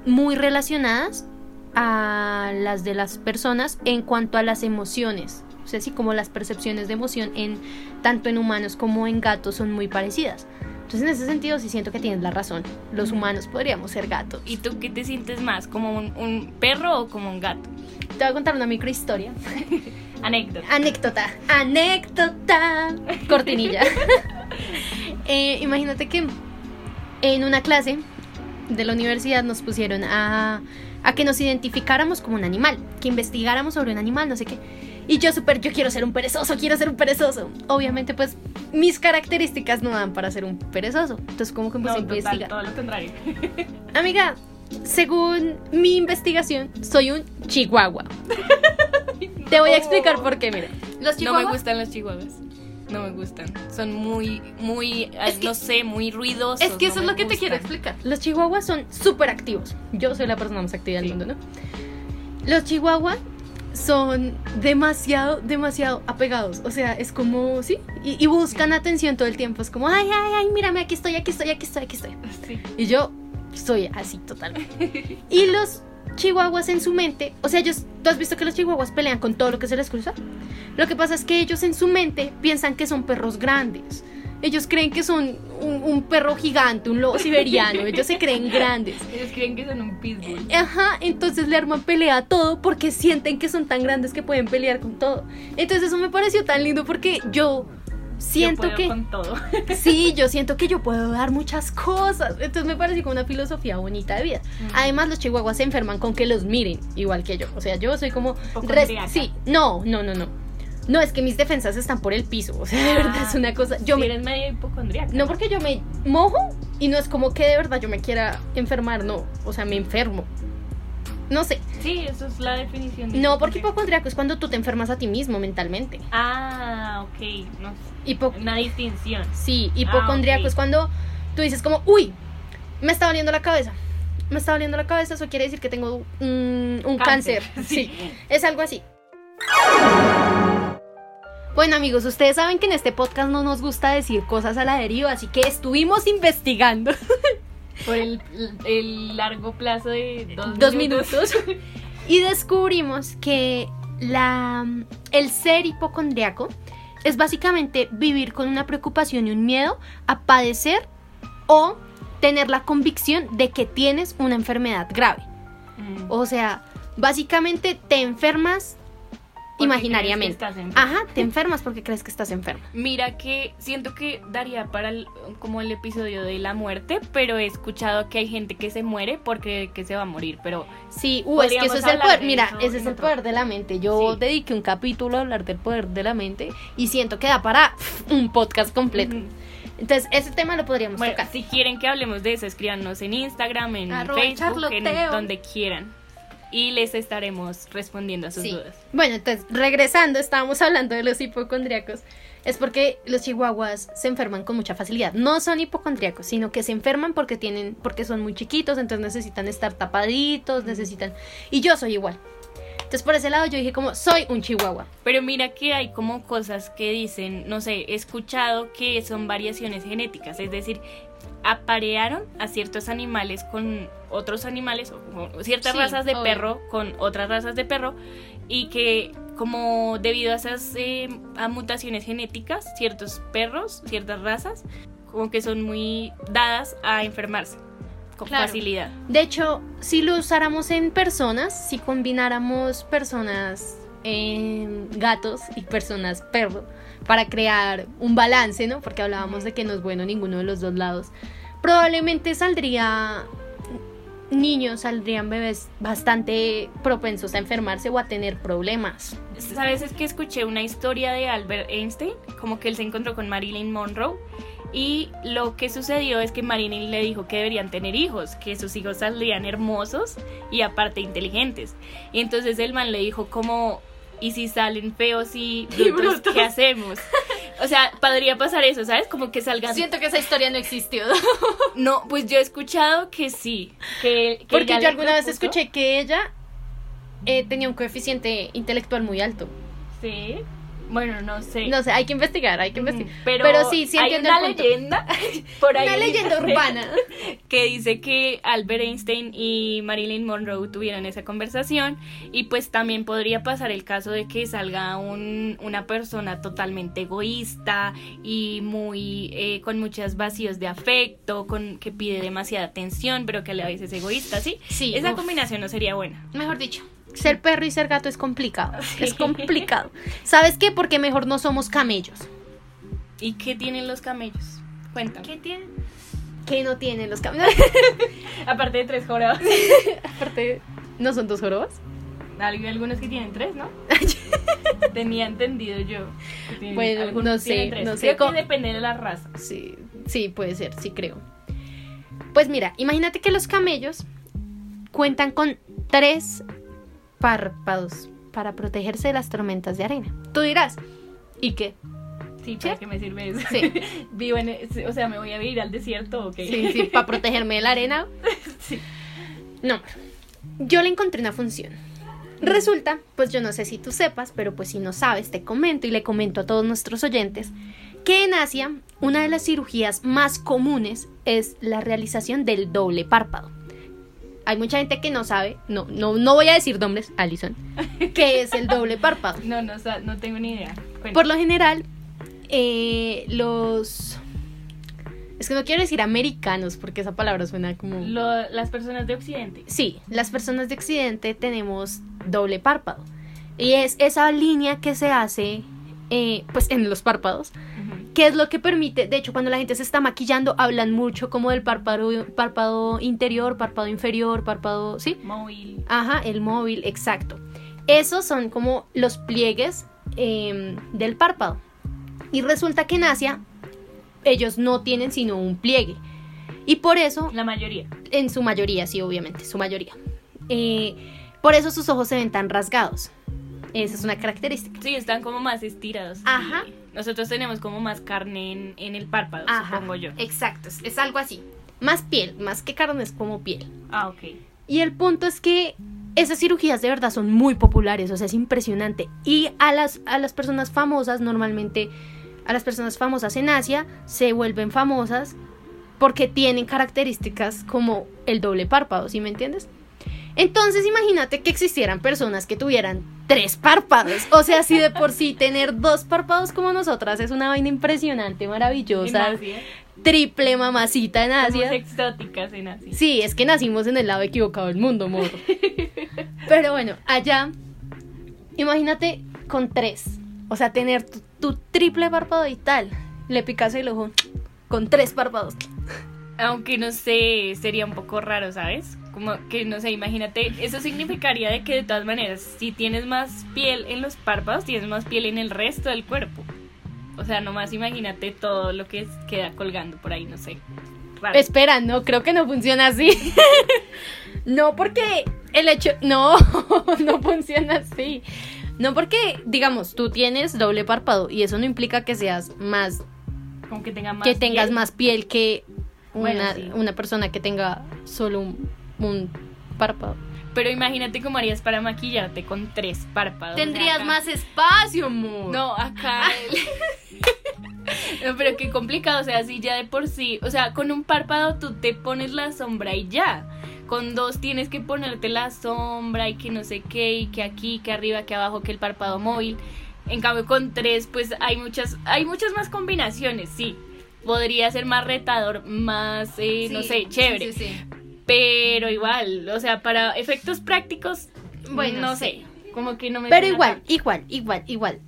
S2: muy relacionadas a las de las personas en cuanto a las emociones. O sea, así como las percepciones de emoción en tanto en humanos como en gatos son muy parecidas. Entonces, en ese sentido, sí siento que tienes la razón. Los humanos podríamos ser gatos.
S1: ¿Y tú qué te sientes más? ¿Como un, un perro o como un gato?
S2: Te voy a contar una microhistoria.
S1: Anécdota.
S2: Anécdota. Anécdota. Cortinilla. Eh, imagínate que en una clase de la universidad nos pusieron a, a que nos identificáramos como un animal, que investigáramos sobre un animal, no sé qué. Y yo súper, yo quiero ser un perezoso, quiero ser un perezoso. Obviamente, pues, mis características no dan para ser un perezoso. Entonces, como que empecé
S1: No,
S2: a investigar.
S1: todo lo contrario.
S2: Amiga, según mi investigación, soy un chihuahua. Te voy a explicar por qué, mira. Los
S1: No
S2: chihuahuas...
S1: me gustan los chihuahuas. No me gustan. Son muy, muy,
S2: Es que-
S1: no sé, muy ruidosos.
S2: Es que eso
S1: no
S2: es lo que te quiero explicar. Los chihuahuas son súper activos. Yo soy la persona más activa del mundo, ¿no? Los chihuahuas son demasiado, demasiado apegados. O sea, es como, sí, y, y buscan atención todo el tiempo. Es como, ay, ay, ay, mírame, aquí estoy, aquí estoy, aquí estoy, aquí estoy.
S1: Sí.
S2: Y yo soy así totalmente. Y los chihuahuas en su mente, o sea, ellos, ¿tú has visto que los chihuahuas pelean con todo lo que se les cruza? Lo que pasa es que ellos en su mente piensan que son perros grandes. Ellos creen que son un, un perro gigante, un lobo siberiano. Ellos se creen grandes.
S1: Ellos creen que son un pitbull.
S2: Ajá, entonces le arman pelea a todo porque sienten que son tan grandes que pueden pelear con todo. Entonces eso me pareció tan lindo porque yo siento
S1: Yo puedo
S2: que...
S1: con todo.
S2: Sí, yo siento que yo puedo dar muchas cosas. Entonces me pareció como una filosofía bonita de vida.
S1: Mm.
S2: Además, los chihuahuas se enferman con que los miren, igual que yo. O sea, yo soy como. Sí, no, no, no, no. No, es que mis defensas están por el piso. O sea, de verdad
S1: Ah,
S2: es una cosa. Yo me.
S1: eres medio hipocondríaca.
S2: No porque yo me mojo y no es como que de verdad yo me quiera enfermar, no. O sea, me enfermo. No sé.
S1: Sí, eso es la definición. de
S2: No, porque hipocondriaco es cuando tú te enfermas a ti mismo mentalmente.
S1: Ah, ok. No sé.
S2: Hipo
S1: Una distinción.
S2: Sí, hipocondriaco
S1: ok.
S2: es cuando tú dices como, uy, me está doliendo la cabeza. Me está doliendo la cabeza, eso quiere decir que tengo un, un cáncer. Sí, es algo así. Bueno amigos, ustedes saben que en este podcast no nos gusta decir cosas a la deriva, así que estuvimos investigando
S1: Por el, el largo plazo de dos,
S2: dos minutos y descubrimos que la, el ser hipocondriaco es básicamente vivir con una preocupación y un miedo a padecer o tener la convicción de que tienes una enfermedad grave.
S1: Mm.
S2: O sea, básicamente te enfermas imaginariamente.
S1: crees que estás enfermo.
S2: Ajá, te enfermas porque crees que estás enferma.
S1: Mira que siento que daría para el- como el episodio de la muerte, pero he escuchado que hay gente que se muere porque que se va a morir, pero
S2: Sí, uh, es que eso es el poder.
S1: de
S2: Mira, ese es el
S1: otro-
S2: poder de la mente. Yo
S1: Sí.
S2: dediqué un capítulo a hablar del poder de la mente y siento que da para un podcast completo. Entonces, ese tema lo podríamos
S1: bueno,
S2: tocar.
S1: si quieren que hablemos de eso, escríbanos en Instagram, en
S2: Arroba
S1: Facebook, en donde quieran. Y les estaremos respondiendo a sus
S2: Sí.
S1: dudas.
S2: Bueno, entonces, regresando, estábamos hablando de los hipocondriacos. Es porque los chihuahuas se enferman con mucha facilidad. No son hipocondriacos, sino que se enferman porque tienen, porque son muy chiquitos, entonces necesitan estar tapaditos, necesitan. Y yo soy igual. Entonces, por ese lado, yo dije como, soy un chihuahua.
S1: Pero mira que hay como cosas que dicen, no sé, he escuchado que son variaciones genéticas, es decir, aparearon a ciertos animales con otros animales, o ciertas
S2: Sí,
S1: razas de
S2: obvio.
S1: perro con otras razas de perro, y que como debido a esas eh, a mutaciones genéticas, ciertos perros, ciertas razas, como que son muy dadas a enfermarse con
S2: Claro.
S1: facilidad.
S2: De hecho, si lo usáramos en personas, si combináramos personas em, gatos y personas perro para crear un balance, ¿no? Porque hablábamos de que no es bueno ninguno de los dos lados. Probablemente saldría niños, saldrían bebés bastante propensos a enfermarse o a tener problemas.
S1: ¿Sabes? Es que escuché una historia de Albert Einstein, como que él se encontró con Marilyn Monroe. Y lo que sucedió es que Marilyn le dijo que deberían tener hijos, que sus hijos saldrían hermosos y aparte inteligentes. Y entonces el man le dijo como, ¿y si salen feos y
S2: Y
S1: brutos,
S2: brutos.
S1: qué hacemos? O sea, podría pasar eso, ¿sabes? Como que salgan...
S2: Siento que esa historia no existió.
S1: No, pues yo he escuchado que sí. Que, que
S2: Porque yo alguna vez escuché que ella eh, tenía un coeficiente intelectual muy alto.
S1: Sí. Bueno, no sé.
S2: No sé, hay que investigar, hay que investigar.
S1: Pero,
S2: Pero sí, sí
S1: hay
S2: entiendo
S1: una
S2: el punto.
S1: leyenda por ahí
S2: Una
S1: en
S2: leyenda urbana.
S1: que dice que Albert Einstein y Marilyn Monroe tuvieron esa conversación y pues también podría pasar el caso de que salga un- una persona totalmente egoísta y muy eh, con muchos vacíos de afecto, con que pide demasiada atención pero que a la vez es egoísta, ¿sí?
S2: Sí,
S1: Esa
S2: uf.
S1: combinación no sería buena.
S2: Mejor dicho, ser perro y ser gato es complicado. Es complicado. ¿Sabes qué? Porque mejor no somos camellos.
S1: ¿Y qué tienen los camellos? Cuéntame.
S2: ¿Qué tienen? ¿Qué no tienen los camellos?
S1: Aparte de tres jorobas.
S2: Aparte, ¿no son dos jorobas?
S1: Hay algunos que tienen tres, ¿no? Tenía entendido yo. tienen-
S2: Bueno,
S1: algunos
S2: no sé,
S1: tienen tres.
S2: no sé
S1: Creo
S2: cómo-
S1: que depende de la raza.
S2: Sí, sí, puede ser, sí creo. Pues mira, imagínate que los camellos cuentan con tres párpados para protegerse de las tormentas de arena. Tú dirás, ¿y qué?
S1: Sí, ¿para
S2: ¿Sí?
S1: qué me sirve eso?
S2: Sí.
S1: Vivo en, e- o sea, me voy a vivir al desierto o qué?
S2: Sí, sí, para protegerme de la arena.
S1: Sí.
S2: No, yo le encontré una función. Resulta, pues yo no sé si tú sepas, pero pues si no sabes, te comento y le comento a todos nuestros oyentes, que en Asia una de las cirugías más comunes es la realización del doble párpado. Hay mucha gente que no sabe, no, no, no voy a decir nombres, Alison, que es el doble párpado.
S1: No, no, no tengo ni idea.
S2: Por lo general, eh, los... Es que no quiero decir americanos porque esa palabra suena como...
S1: Lo- las personas de Occidente.
S2: Sí, las personas de Occidente tenemos doble párpado. Y es esa línea que se hace eh, pues en los párpados, Que es lo que permite, de hecho cuando la gente se está maquillando hablan mucho como del párpado, párpado interior, párpado inferior, párpado, ¿sí?
S1: Móvil.
S2: Ajá, el móvil, exacto. Esos son como los pliegues em, del párpado. Y resulta que en Asia ellos no tienen sino un pliegue. Y por eso
S1: La mayoría.
S2: en su mayoría, sí, obviamente, su mayoría. Eh, por eso sus ojos se ven tan rasgados. Esa es una característica.
S1: Sí, están como más estirados.
S2: Ajá.
S1: Y Nosotros tenemos como más carne en, en el párpado,
S2: Ajá,
S1: supongo yo.
S2: Exacto, es, es algo así. Más piel, más que carne, es como piel.
S1: Ah, ok.
S2: Y el punto es que esas cirugías de verdad son muy populares, o sea, es impresionante. Y a las, a las personas famosas, normalmente, a las personas famosas en Asia, se vuelven famosas porque tienen características como el doble párpado, ¿sí me entiendes? Entonces imagínate que existieran personas que tuvieran tres párpados. O sea, si de por sí tener dos párpados como nosotras es una vaina impresionante, maravillosa, triple mamacita en
S1: Somos
S2: Asia.
S1: exóticas en Asia.
S2: Sí, es que nacimos en el lado equivocado del mundo, morro. Pero bueno, allá, imagínate con tres. O sea, tener tu, tu triple párpado y tal. Le picas el ojo con tres párpados.
S1: Aunque no sé, sería un poco raro, ¿sabes? Como que no sé, imagínate, eso significaría de que de todas maneras, si tienes más piel en los párpados, tienes más piel en el resto del cuerpo. O sea, nomás imagínate todo lo que queda colgando por ahí, no sé. Raro.
S2: Espera, no, creo que no funciona así. no, porque el hecho. No, no funciona así. No, porque, digamos, tú tienes doble párpado y eso no implica que seas más
S1: Como que tenga más
S2: que tengas
S1: piel.
S2: más piel que
S1: Bueno,
S2: una,
S1: sí.
S2: una persona que tenga solo un, un párpado.
S1: Pero imagínate cómo harías para maquillarte con tres párpados. Sea, acá-
S2: espacio, amor.
S1: No, acá. el- no, pero qué complicado, o sea, si ya de por sí, o sea, con un párpado tú te pones la sombra y ya. Con dos tienes que ponerte la sombra y que no sé qué, y que aquí, que arriba, que abajo, que el párpado móvil. En cambio, con tres, pues hay muchas, hay muchas más combinaciones, sí. Podría ser más retador, más, eh, no sé, chévere. Pero igual, o sea, para efectos prácticos,
S2: Bueno,
S1: no sé. Como que no me
S2: Pero igual,
S1: tanto.
S2: igual, igual, igual.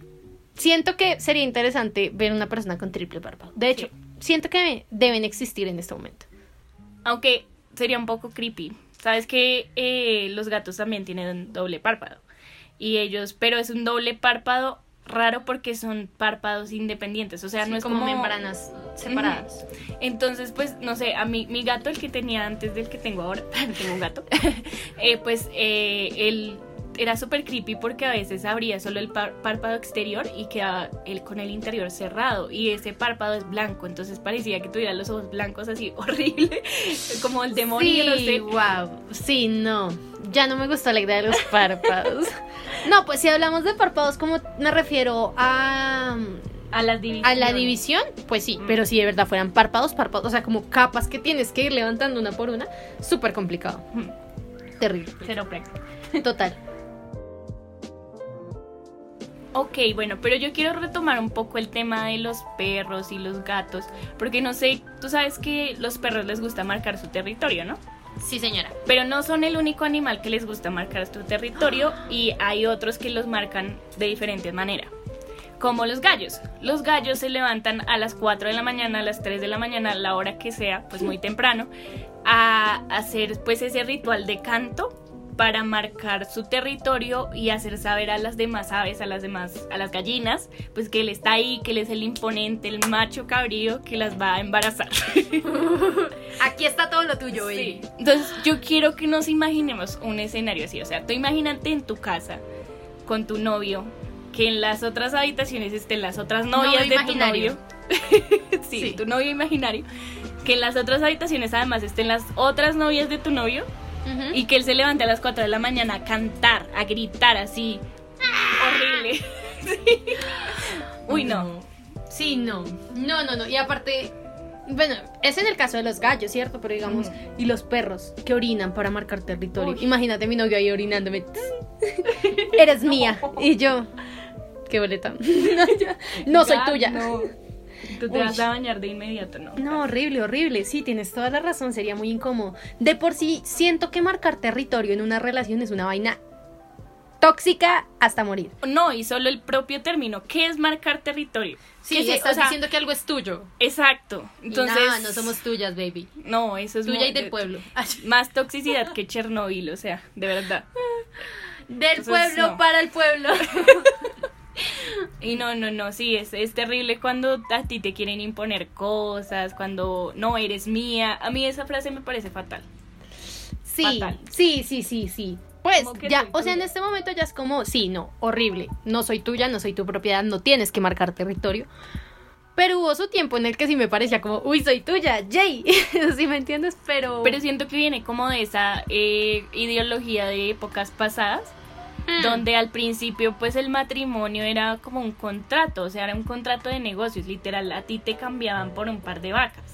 S2: Siento que sería interesante ver una persona con triple párpado. De hecho, siento que deben existir en este momento.
S1: Aunque sería un poco creepy. Sabes que eh, los gatos también tienen doble párpado. Y ellos, pero es un doble párpado raro porque son párpados independientes. O sea, no es como,
S2: membranas separadas.
S1: Entonces, pues, no sé, a mí, mi gato, el que tenía antes del que tengo ahora, tengo un gato, eh, pues eh, él era súper creepy porque a veces abría solo el pár- párpado exterior y quedaba él con el interior cerrado y ese párpado es blanco, entonces parecía que tuviera los ojos blancos así horrible, como el demonio, no
S2: sí,
S1: sé.
S2: wow. Sí, no. Ya no me gustó la idea de los párpados. No, pues si hablamos de párpados, como me refiero a,
S1: A las divisiones.
S2: a la división, pues sí,
S1: Mm.
S2: pero si de verdad fueran párpados, párpados, o sea, como capas que tienes que ir levantando una por una, súper complicado.
S1: Mm,
S2: Terrible.
S1: Cero práctico.
S2: Total.
S1: Ok, bueno, pero yo quiero retomar un poco el tema de los perros y los gatos, porque no sé, tú sabes que los perros les gusta marcar su territorio, ¿no?
S2: Sí, señora.
S1: Pero no son el único animal que les gusta marcar su territorio y hay otros que los marcan de diferentes maneras. Como los gallos. Los gallos se levantan a las 4 de la mañana, a las 3 de la mañana, a la hora que sea, pues muy temprano, a hacer pues ese ritual de canto para marcar su territorio y hacer saber a las demás aves, a las demás, a las gallinas, pues que él está ahí, que él es el imponente, el macho cabrío que las va a embarazar.
S2: Aquí está todo lo tuyo,
S1: Sí. Entonces, yo quiero que nos imaginemos un escenario así. O sea, tú imagínate en tu casa con tu novio, que en las otras habitaciones estén las otras novias
S2: Novio
S1: de tu novio. sí,
S2: Sí.
S1: tu novio imaginario. Que en las otras habitaciones además estén las otras novias de tu novio Y que él se levante a las 4 de la mañana a cantar, a gritar así. Horrible. Sí. Uy, no.
S2: Sí, no. No, no, no. Y aparte, bueno, es en el caso de los gallos, ¿cierto? Pero digamos, y los perros que orinan para marcar territorio.
S1: Uy.
S2: Imagínate mi novio ahí orinándome. Eres mía. Y yo, qué boleta. no, yo- no soy
S1: Ya,
S2: tuya.
S1: No. Tú te
S2: Uy.
S1: vas a bañar de inmediato, ¿no?
S2: No, horrible, horrible. Sí, tienes toda la razón, sería muy incómodo. De por sí, siento que marcar territorio en una relación es una vaina tóxica hasta morir.
S1: No, y solo el propio término. ¿Qué es marcar territorio?
S2: Sí,
S1: ¿Qué se-
S2: estás
S1: o sea,
S2: diciendo que algo es tuyo.
S1: Exacto. Entonces.
S2: No, no somos tuyas, baby.
S1: No, eso es
S2: Tuya
S1: mo-
S2: y del pueblo.
S1: Más toxicidad que Chernobyl, o sea, de verdad.
S2: Del
S1: Entonces,
S2: pueblo
S1: no.
S2: para el pueblo.
S1: Y no, no, no, sí, es, es terrible cuando a ti te quieren imponer cosas, cuando no eres mía. A mí esa frase me parece fatal.
S2: Sí,
S1: Fatal.
S2: sí, sí, sí, sí. Pues ya, o sea, en este momento ya es como, sí, no, horrible. No soy tuya, no soy tu propiedad, no tienes que marcar territorio. Pero hubo su tiempo en el que sí me parecía como, uy, soy tuya, Jay. ¿Sí me entiendes? Pero.
S1: Pero siento que viene como de esa eh, ideología de épocas pasadas,
S2: Mm.
S1: donde al principio pues el matrimonio era como un contrato, o sea, era un contrato de negocios, literal, a ti te cambiaban por un par de vacas,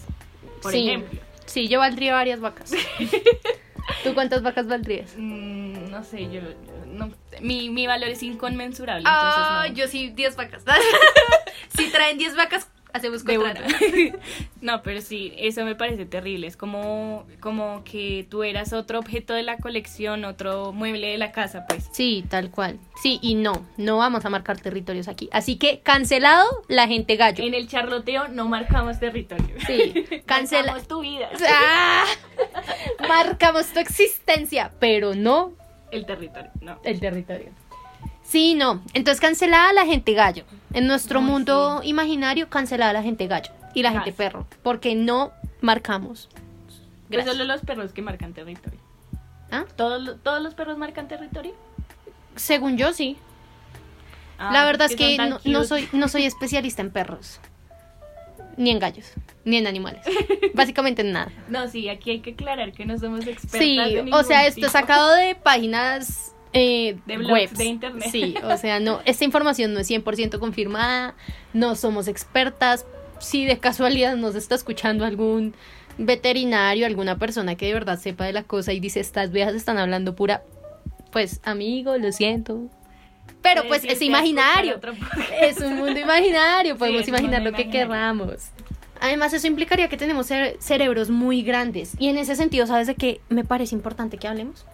S1: por
S2: Sí.
S1: ejemplo.
S2: Sí, yo valdría varias vacas. ¿Tú cuántas vacas valdrías?
S1: Mm, no sé, yo, yo no, mi, mi valor es inconmensurable,
S2: Ah,
S1: no.
S2: yo sí, 10 vacas. si traen 10 vacas, hacemos contrato.
S1: no, pero sí, eso me parece terrible. Es como, como que tú eras otro objeto de la colección, otro mueble de la casa, pues.
S2: Sí, tal cual. Sí, y no, no vamos a marcar territorios aquí. Así que cancelado la gente gallo.
S1: En el charloteo no marcamos territorio.
S2: Sí, cancela.
S1: Marcamos tu vida.
S2: ¡Ah! Marcamos tu existencia, pero no
S1: El territorio, no.
S2: el territorio. Sí, no. Entonces cancelada la gente gallo. En nuestro mundo imaginario, cancelada la gente gallo y la gente perro. Porque no marcamos.
S1: Pues solo los perros que marcan territorio.
S2: ¿Ah?
S1: ¿Todos, ¿Todos los perros marcan territorio?
S2: Según yo, sí.
S1: Ah,
S2: la verdad es que no, soy, no soy especialista en perros. Ni en gallos. Ni en animales. Básicamente en nada.
S1: No, sí, aquí hay que aclarar que no somos expertas
S2: Sí, o sea, esto
S1: tipo.
S2: sacado de páginas eh,
S1: De blogs
S2: webs.
S1: de internet.
S2: Sí, o sea, no, esta información no es 100% confirmada, no somos expertas. Si de casualidad nos está escuchando algún veterinario, alguna persona que de verdad sepa de la cosa y dice, estas viejas están hablando pura, pues amigo, lo siento. Pero pues es imaginario. Es un mundo imaginario, podemos imaginar lo que queramos. Además, eso implicaría que tenemos cere- cerebros muy grandes. Y en ese sentido, ¿sabes de qué me parece importante que hablemos?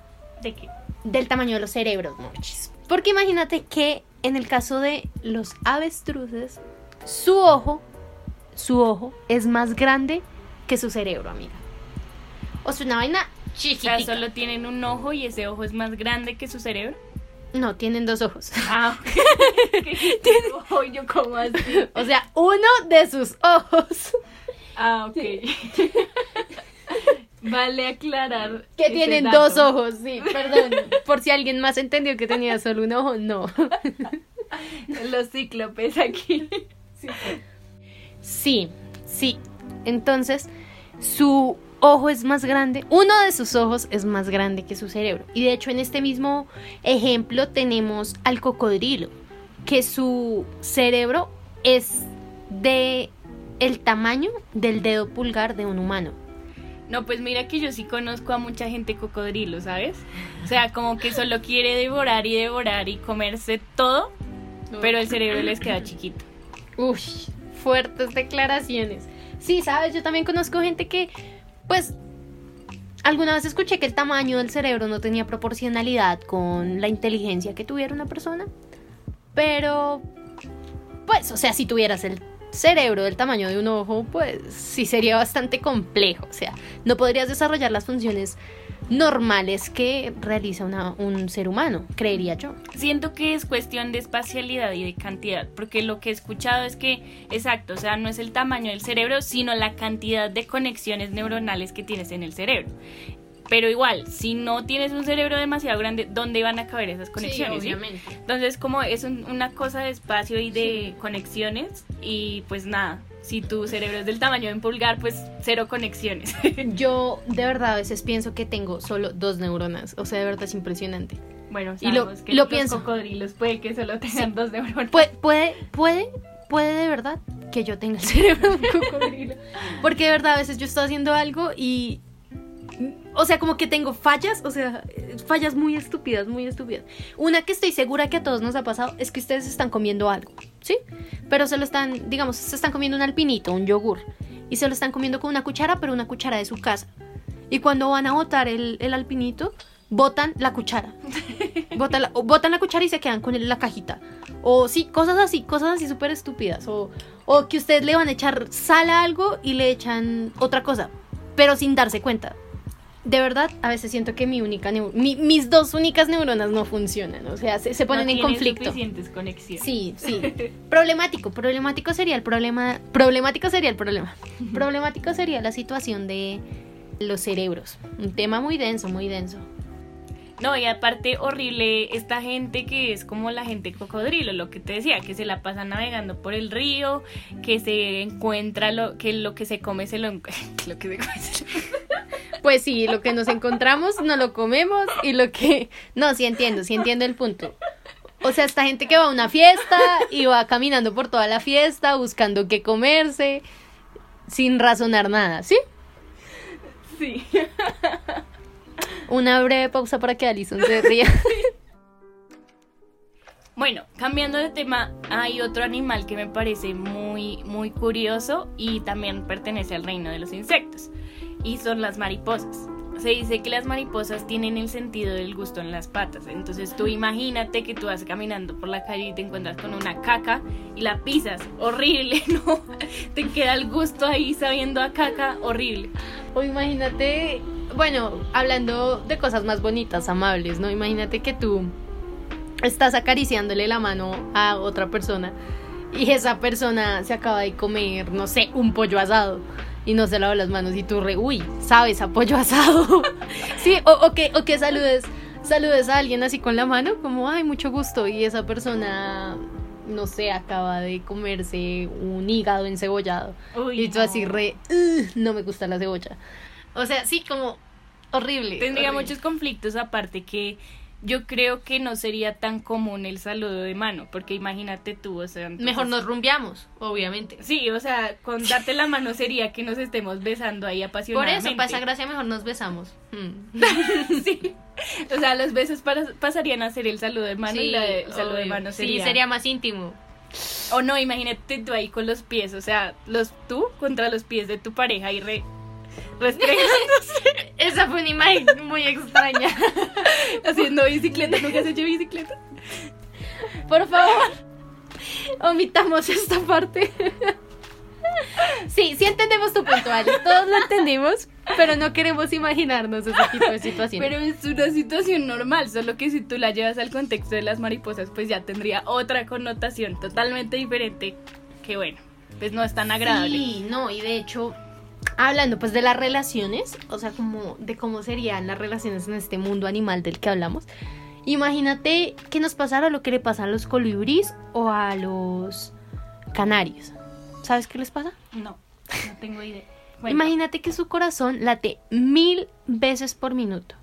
S1: ¿De qué?
S2: Del tamaño de los cerebros, mochis. Porque imagínate que en el caso de los avestruces, su ojo, su ojo es más grande que su cerebro, amiga. O sea, una vaina
S1: O sea,
S2: chiquitica.
S1: solo tienen un ojo y ese ojo es más grande que su cerebro.
S2: No, tienen dos ojos.
S1: Ah, ¿Qué ojo? Yo como así.
S2: O sea, uno de sus ojos
S1: Ah, ok. vale aclarar.
S2: Que tienen
S1: dato.
S2: dos ojos, sí, perdón. Por si alguien más entendió que tenía solo un ojo, no.
S1: Los cíclopes aquí.
S2: Sí, sí. Entonces, su ojo es más grande, uno de sus ojos es más grande que su cerebro. Y de hecho en este mismo ejemplo tenemos al cocodrilo, que su cerebro es de el tamaño del dedo pulgar de un humano.
S1: No, pues mira que yo sí conozco a mucha gente cocodrilo, ¿sabes? O sea, como que solo quiere devorar y devorar y comerse todo, pero el cerebro les queda chiquito.
S2: Uy, fuertes declaraciones. Sí, sabes, yo también conozco gente que, pues, alguna vez escuché que el tamaño del cerebro no tenía proporcionalidad con la inteligencia que tuviera una persona. Pero, pues, o sea, si tuvieras el cerebro del tamaño de un ojo, pues sí sería bastante complejo. O sea, no podrías desarrollar las funciones normales que realiza un ser humano, creería yo.
S1: Siento que es cuestión de espacialidad y de cantidad, porque lo que he escuchado es que, exacto, o sea, no es el tamaño del cerebro, sino la cantidad de conexiones neuronales que tienes en el cerebro. Pero igual, si no tienes un cerebro demasiado grande, ¿dónde van a caber esas conexiones?
S2: obviamente.
S1: Entonces, como es una cosa de espacio y de conexiones, y pues nada, si tu cerebro es del tamaño de un pulgar, pues cero conexiones.
S2: Yo de verdad a veces pienso que tengo solo dos neuronas, o sea, de verdad es impresionante.
S1: Bueno, y lo, que lo pienso. cocodrilos puede que solo tengan dos neuronas.
S2: Puede, puede, puede, puede de verdad que yo tenga el cerebro de un cocodrilo. Porque de verdad a veces yo estoy haciendo algo y o sea, como que tengo fallas, o sea, fallas muy estúpidas, muy estúpidas. Una que estoy segura que a todos nos ha pasado es que ustedes están comiendo algo, ¿sí? Pero se lo están, digamos, se están comiendo un alpinito, un yogur, y se lo están comiendo con una cuchara, pero una cuchara de su casa. Y cuando van a botar el, alpinito, botan la cuchara. botan la, botan la cuchara y se quedan con la cajita. O sí, cosas así, cosas así súper estúpidas. O, o que ustedes le van a echar sal a algo y le echan otra cosa, pero sin darse cuenta de verdad, a veces siento que mi única mis dos únicas neuronas no funcionan, o sea, se, ponen en conflicto.
S1: suficientes conexiones.
S2: Sí, sí. problemático, problemático sería el problema, problemático sería el problema. problemático sería la situación de los cerebros. Un tema muy denso, muy denso.
S1: No, y aparte horrible esta gente que es como la gente cocodrilo, lo que te decía, que se la pasa navegando por el río, que se encuentra lo que lo que se come se lo, lo que se come se
S2: Pues sí, lo que nos encontramos no lo comemos y lo que no, sí entiendo, sí entiendo el punto. O sea, esta gente que va a una fiesta y va caminando por toda la fiesta buscando qué comerse sin razonar nada, ¿sí?
S1: Sí.
S2: Una breve pausa para que Alison se ría.
S1: Bueno, cambiando de tema, hay otro animal que me parece muy, muy curioso y también pertenece al reino de los insectos, y son las mariposas. Se dice que las mariposas tienen el sentido del gusto en las patas. Entonces tú imagínate que tú vas caminando por la calle y te encuentras con una caca y la pisas. Horrible, ¿no? Te queda el gusto ahí sabiendo a caca. Horrible.
S2: O imagínate bueno, hablando de cosas más bonitas, amables, ¿no? Imagínate que tú estás acariciándole la mano a otra persona y esa persona se acaba de comer, no sé, un pollo asado y no se lava las manos y tú re, uy, sabes, a pollo asado. sí, o, que, o que saludes, saludes a alguien así con la mano, como, ay, mucho gusto, y esa persona no sé, acaba de comerse un hígado encebollado. y tú así re, no me gusta la cebolla. O sea, sí, como horrible.
S1: Tendría muchos conflictos aparte que yo creo que no sería tan común el saludo de mano, porque imagínate tú, o sea...
S2: Mejor nos rumbiamos, obviamente.
S1: Sí, o sea, con darte la mano sería que nos estemos besando ahí apasionadamente.
S2: Por eso, pasa gracia, mejor nos besamos.
S1: Mm. sí. O sea, los besos pasarían a ser el saludo de mano y el saludo de mano sería...
S2: Sí, sería más íntimo.
S1: O no, imagínate tú ahí con los pies, o sea, los tú contra los pies de tu pareja y re
S2: restregándose. Esa fue una imagen muy extraña.
S1: Haciendo bicicleta, ¿nunca has hecho bicicleta?
S2: Por favor, omitamos esta parte. Sí, sí entendemos tu punto. Todos lo entendimos, pero no queremos imaginarnos ese tipo de situación.
S1: Pero es una situación normal, solo que si tú la llevas al contexto de las mariposas, pues ya tendría otra connotación totalmente diferente. Que bueno, pues no es tan agradable.
S2: Sí, no, y de hecho, hablando pues de las relaciones, o sea, como de cómo serían las relaciones en este mundo animal del que hablamos. Imagínate que nos pasara lo que le pasa a los colibríes o a los canarios. ¿Sabes qué les pasa?
S1: No, no tengo idea.
S2: Imagínate que su corazón late mil veces por minuto.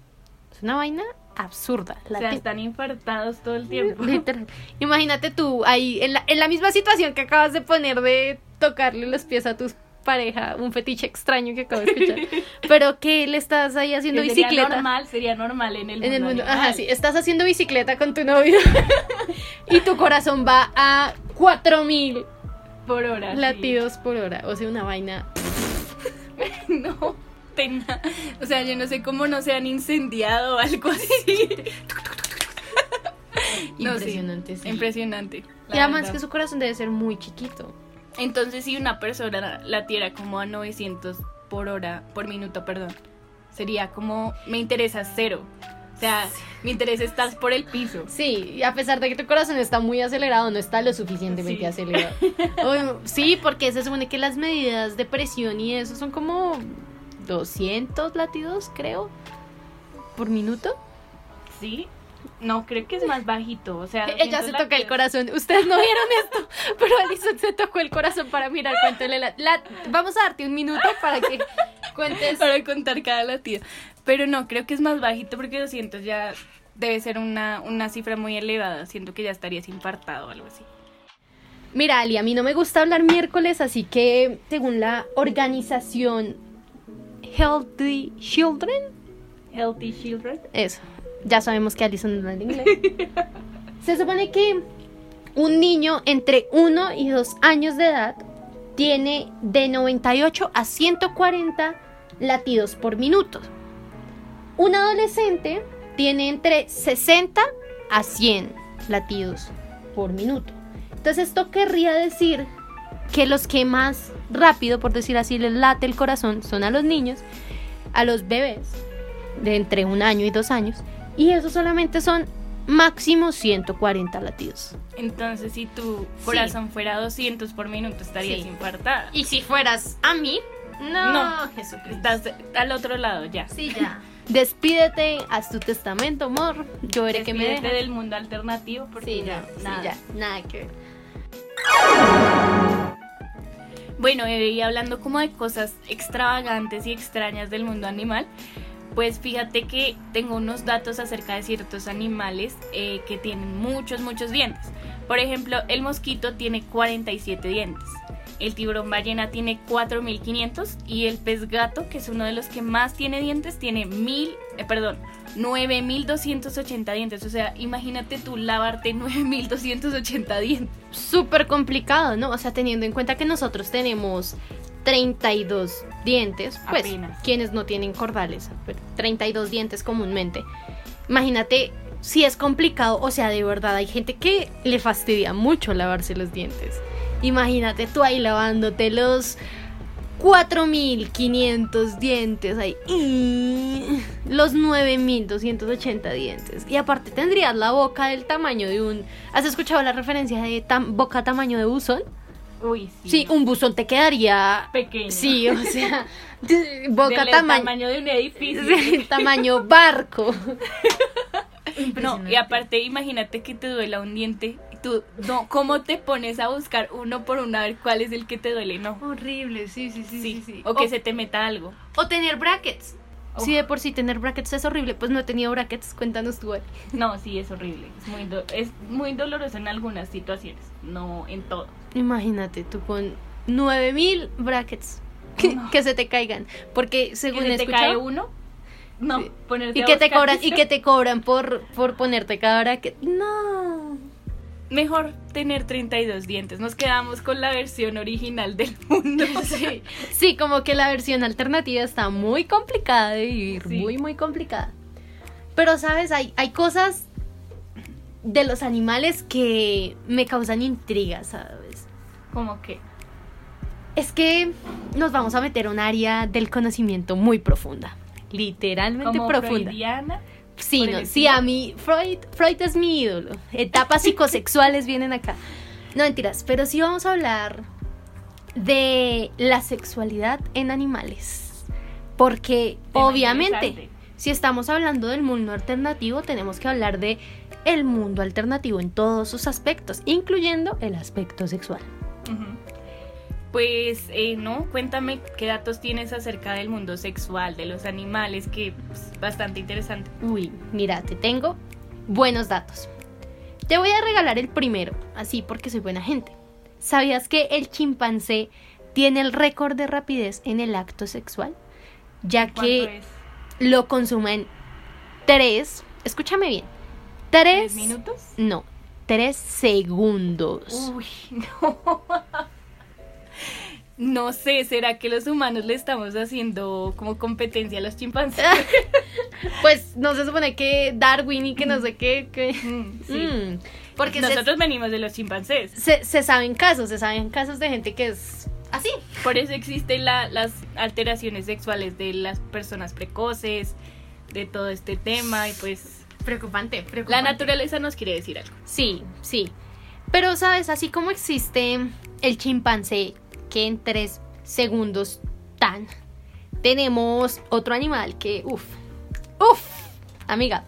S2: Es una vaina absurda.
S1: O sea, están infartados todo el tiempo.
S2: Literal. Imagínate tú ahí en la, en la misma situación que acabas de poner de tocarle los pies a tu pareja, un fetiche extraño que acabo de escuchar, pero que le estás ahí haciendo
S1: Que sería
S2: bicicleta.
S1: normal, sería normal en el mundo.
S2: En el mundo,
S1: animal.
S2: ajá, sí, estás haciendo bicicleta con tu novio y tu corazón va a 4000
S1: Por hora. sí.
S2: latidos por hora, o sea, una vaina.
S1: No, pena. O sea, yo no sé cómo no se han incendiado o algo así. No, sí.
S2: Impresionante, sí.
S1: Impresionante.
S2: Y además
S1: verdad.
S2: que su corazón debe ser muy chiquito.
S1: Entonces, si una persona latiera como a 900 por hora, por minuto, perdón, sería como, me interesa cero. O sea, mi interés está por el piso.
S2: Sí, y a pesar de que tu corazón está muy acelerado, no está lo suficientemente
S1: Sí.
S2: acelerado. Sí, porque se supone que las medidas de presión y eso son como 200 latidos, creo, por minuto.
S1: ¿Sí? No, creo que es más bajito. O sea,
S2: Ella
S1: 200
S2: se toca el corazón. Ustedes no vieron esto, pero Alison se tocó el corazón para mirar cuánto le la- la- Vamos a darte un minuto para que cuentes.
S1: para contar cada latido. Pero no, creo que es más bajito porque 200 ya debe ser una, una cifra muy elevada. Siento que ya estarías infartado o algo así.
S2: Mira, Ali, a mí no me gusta hablar miércoles, así que según la organización Healthy Children,
S1: Healthy Children.
S2: eso, ya sabemos que Alison no habla inglés. Se supone que un niño entre 1 y 2 años de edad tiene de 98 a 140 latidos por minuto. Un adolescente tiene entre 60 a 100 latidos por minuto. Entonces esto querría decir que los que más rápido, por decir así, les late el corazón son a los niños, a los bebés de entre un año y dos años, y eso solamente son máximo 140 latidos.
S1: Entonces, si tu corazón fuera 200 por minuto, estarías
S2: Sí.
S1: infartada.
S2: Y si fueras a mí, no,
S1: No.
S2: Jesucristo.
S1: Estás al otro lado ya.
S2: Sí, ya. Despídete, haz tu testamento, amor. Yo veré que me
S1: Despídete
S2: dejas.
S1: del mundo alternativo porque
S2: Sí, ya, sí,
S1: nada.
S2: ya, nada que ver.
S1: Bueno, y hablando como de cosas extravagantes y extrañas del mundo animal, pues fíjate que tengo unos datos acerca de ciertos animales eh, que tienen muchos, muchos dientes. Por ejemplo, el mosquito tiene 47 dientes. El tiburón ballena tiene 4500 y el pez gato, que es uno de los que más tiene dientes, tiene mil, eh, perdón, 9280 dientes. O sea, imagínate tú lavarte 9280 dientes.
S2: Súper complicado, ¿no? O sea, teniendo en cuenta que nosotros tenemos 32 dientes, pues
S1: Apenas.
S2: quienes no tienen cordales, pero 32 dientes comúnmente. Imagínate si es complicado, o sea, de verdad hay gente que le fastidia mucho lavarse los dientes. Imagínate tú ahí lavándote los 4500 dientes ahí. y Los 9280 dientes. Y aparte tendrías la boca del tamaño de un... ¿Has escuchado la referencia de tam- boca tamaño de buzón?
S1: Uy, sí.
S2: Sí, un buzón te quedaría...
S1: pequeño.
S2: Sí, o sea, boca tamaño...
S1: tamaño de un edificio.
S2: Sí, tamaño barco.
S1: No, y aparte, imagínate que te duela un diente. Tú, no, ¿cómo te pones a buscar uno por uno a ver cuál es el que te duele? No.
S2: Horrible, sí, sí,
S1: Sí. O que se te meta algo.
S2: o tener brackets.
S1: Oh.
S2: Si de por sí tener brackets es horrible, pues no he tenido brackets, cuéntanos tú.
S1: No, sí, es horrible. Es muy, do- es muy doloroso en algunas situaciones, no en todo.
S2: Imagínate tú con 9000 brackets que,
S1: No.
S2: que se te caigan, porque según
S1: ¿Que
S2: he
S1: se te cae uno? No,
S2: Sí. y que te cobran y que te cobran por por ponerte cada bracket. No.
S1: Mejor tener 32 dientes. Nos quedamos con la versión original del mundo.
S2: Sí, sí, como que la versión alternativa está muy complicada de vivir,
S1: Sí.
S2: muy, muy complicada. Pero, ¿sabes? Hay, hay cosas de los animales que me causan intriga, ¿sabes?
S1: Como que.
S2: Es que nos vamos a meter a un área del conocimiento muy profunda. Literalmente
S1: Como
S2: profunda.
S1: freudiana.
S2: Sí, no, sí, a mí Freud, Freud es mi ídolo. Etapas psicosexuales vienen acá. No mentiras, pero sí vamos a hablar de la sexualidad en animales. Porque
S1: Tema
S2: obviamente, si estamos hablando del mundo alternativo, tenemos que hablar de el mundo alternativo en todos sus aspectos, incluyendo el aspecto sexual.
S1: Pues eh, no, cuéntame qué datos tienes acerca del mundo sexual, de los animales, que es bastante interesante.
S2: Uy, mira, te tengo buenos datos. Te voy a regalar el primero, así porque soy buena gente. ¿Sabías que el chimpancé tiene el récord de rapidez en el acto sexual? Ya que lo consumen tres, escúchame bien, tres,
S1: minutos?
S2: No, tres segundos.
S1: Uy, no. No sé, ¿será que los humanos le estamos haciendo como competencia a los chimpancés?
S2: pues no se supone que Darwin y que no sé qué.
S1: Mm, sí. Mm, porque nosotros venimos de los chimpancés.
S2: Se, se, saben casos, se saben casos de gente que es así.
S1: Por eso existen las alteraciones sexuales de las personas precoces, de todo este tema y pues...
S2: Preocupante, preocupante.
S1: La naturaleza nos quiere decir algo.
S2: Sí, sí. Pero, ¿sabes? Así como existe el chimpancé que en tres segundos tan. Tenemos otro animal que, uff, uff, amiga.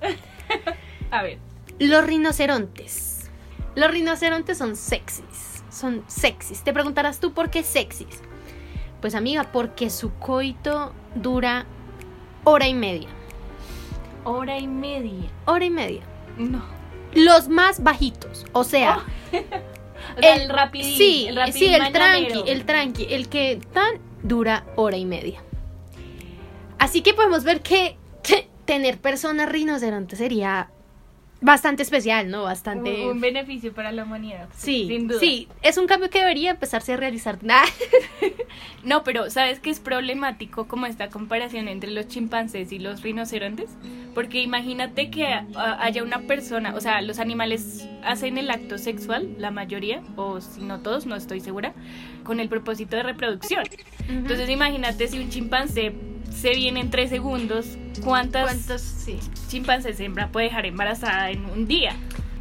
S1: A ver.
S2: Los rinocerontes. Los rinocerontes son sexys. Son sexys. Te preguntarás tú por qué sexys. Pues amiga, porque su coito dura hora y media.
S1: Hora y media.
S2: Hora y media.
S1: No.
S2: Los más bajitos. O sea,
S1: oh. el, rapidín.
S2: Sí, el sí, el tranqui, el tranqui, el que tan dura hora y media. Así que podemos ver que tener personas rinocerontes sería bastante especial, ¿no? Bastante...
S1: Un, beneficio para la humanidad.
S2: Sí, sin duda. Sí, es un cambio que debería empezarse a realizar.
S1: no, pero ¿sabes qué es problemático como esta comparación entre los chimpancés y los rinocerontes? Porque imagínate que haya una persona, o sea, los animales hacen el acto sexual, la mayoría, o si no todos, no estoy segura, con el propósito de reproducción. Entonces imagínate si un chimpancé se viene en tres segundos, ¿cuántas
S2: ¿Cuántos,
S1: chimpancés hembra puede dejar embarazada en un día?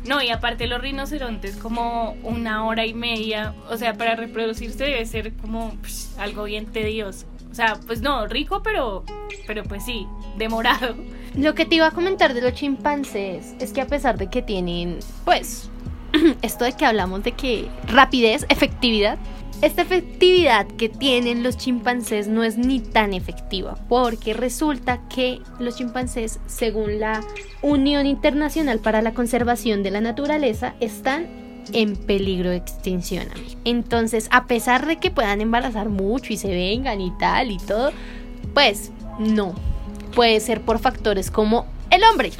S1: No, y aparte los rinocerontes como una hora y media, o sea, para reproducirse debe ser como algo bien tedioso. O sea, pues no, rico, pero, pero pues sí, demorado.
S2: Lo que te iba a comentar de los chimpancés es que a pesar de que tienen, pues, esto de que hablamos de que rapidez, efectividad, esta efectividad que tienen los chimpancés no es ni tan efectiva, porque resulta que los chimpancés, según la Unión Internacional para la Conservación de la Naturaleza, están en peligro de extinción. Entonces, a pesar de que puedan embarazar mucho y se vengan y tal y todo, pues no. Puede ser por factores como el hombre,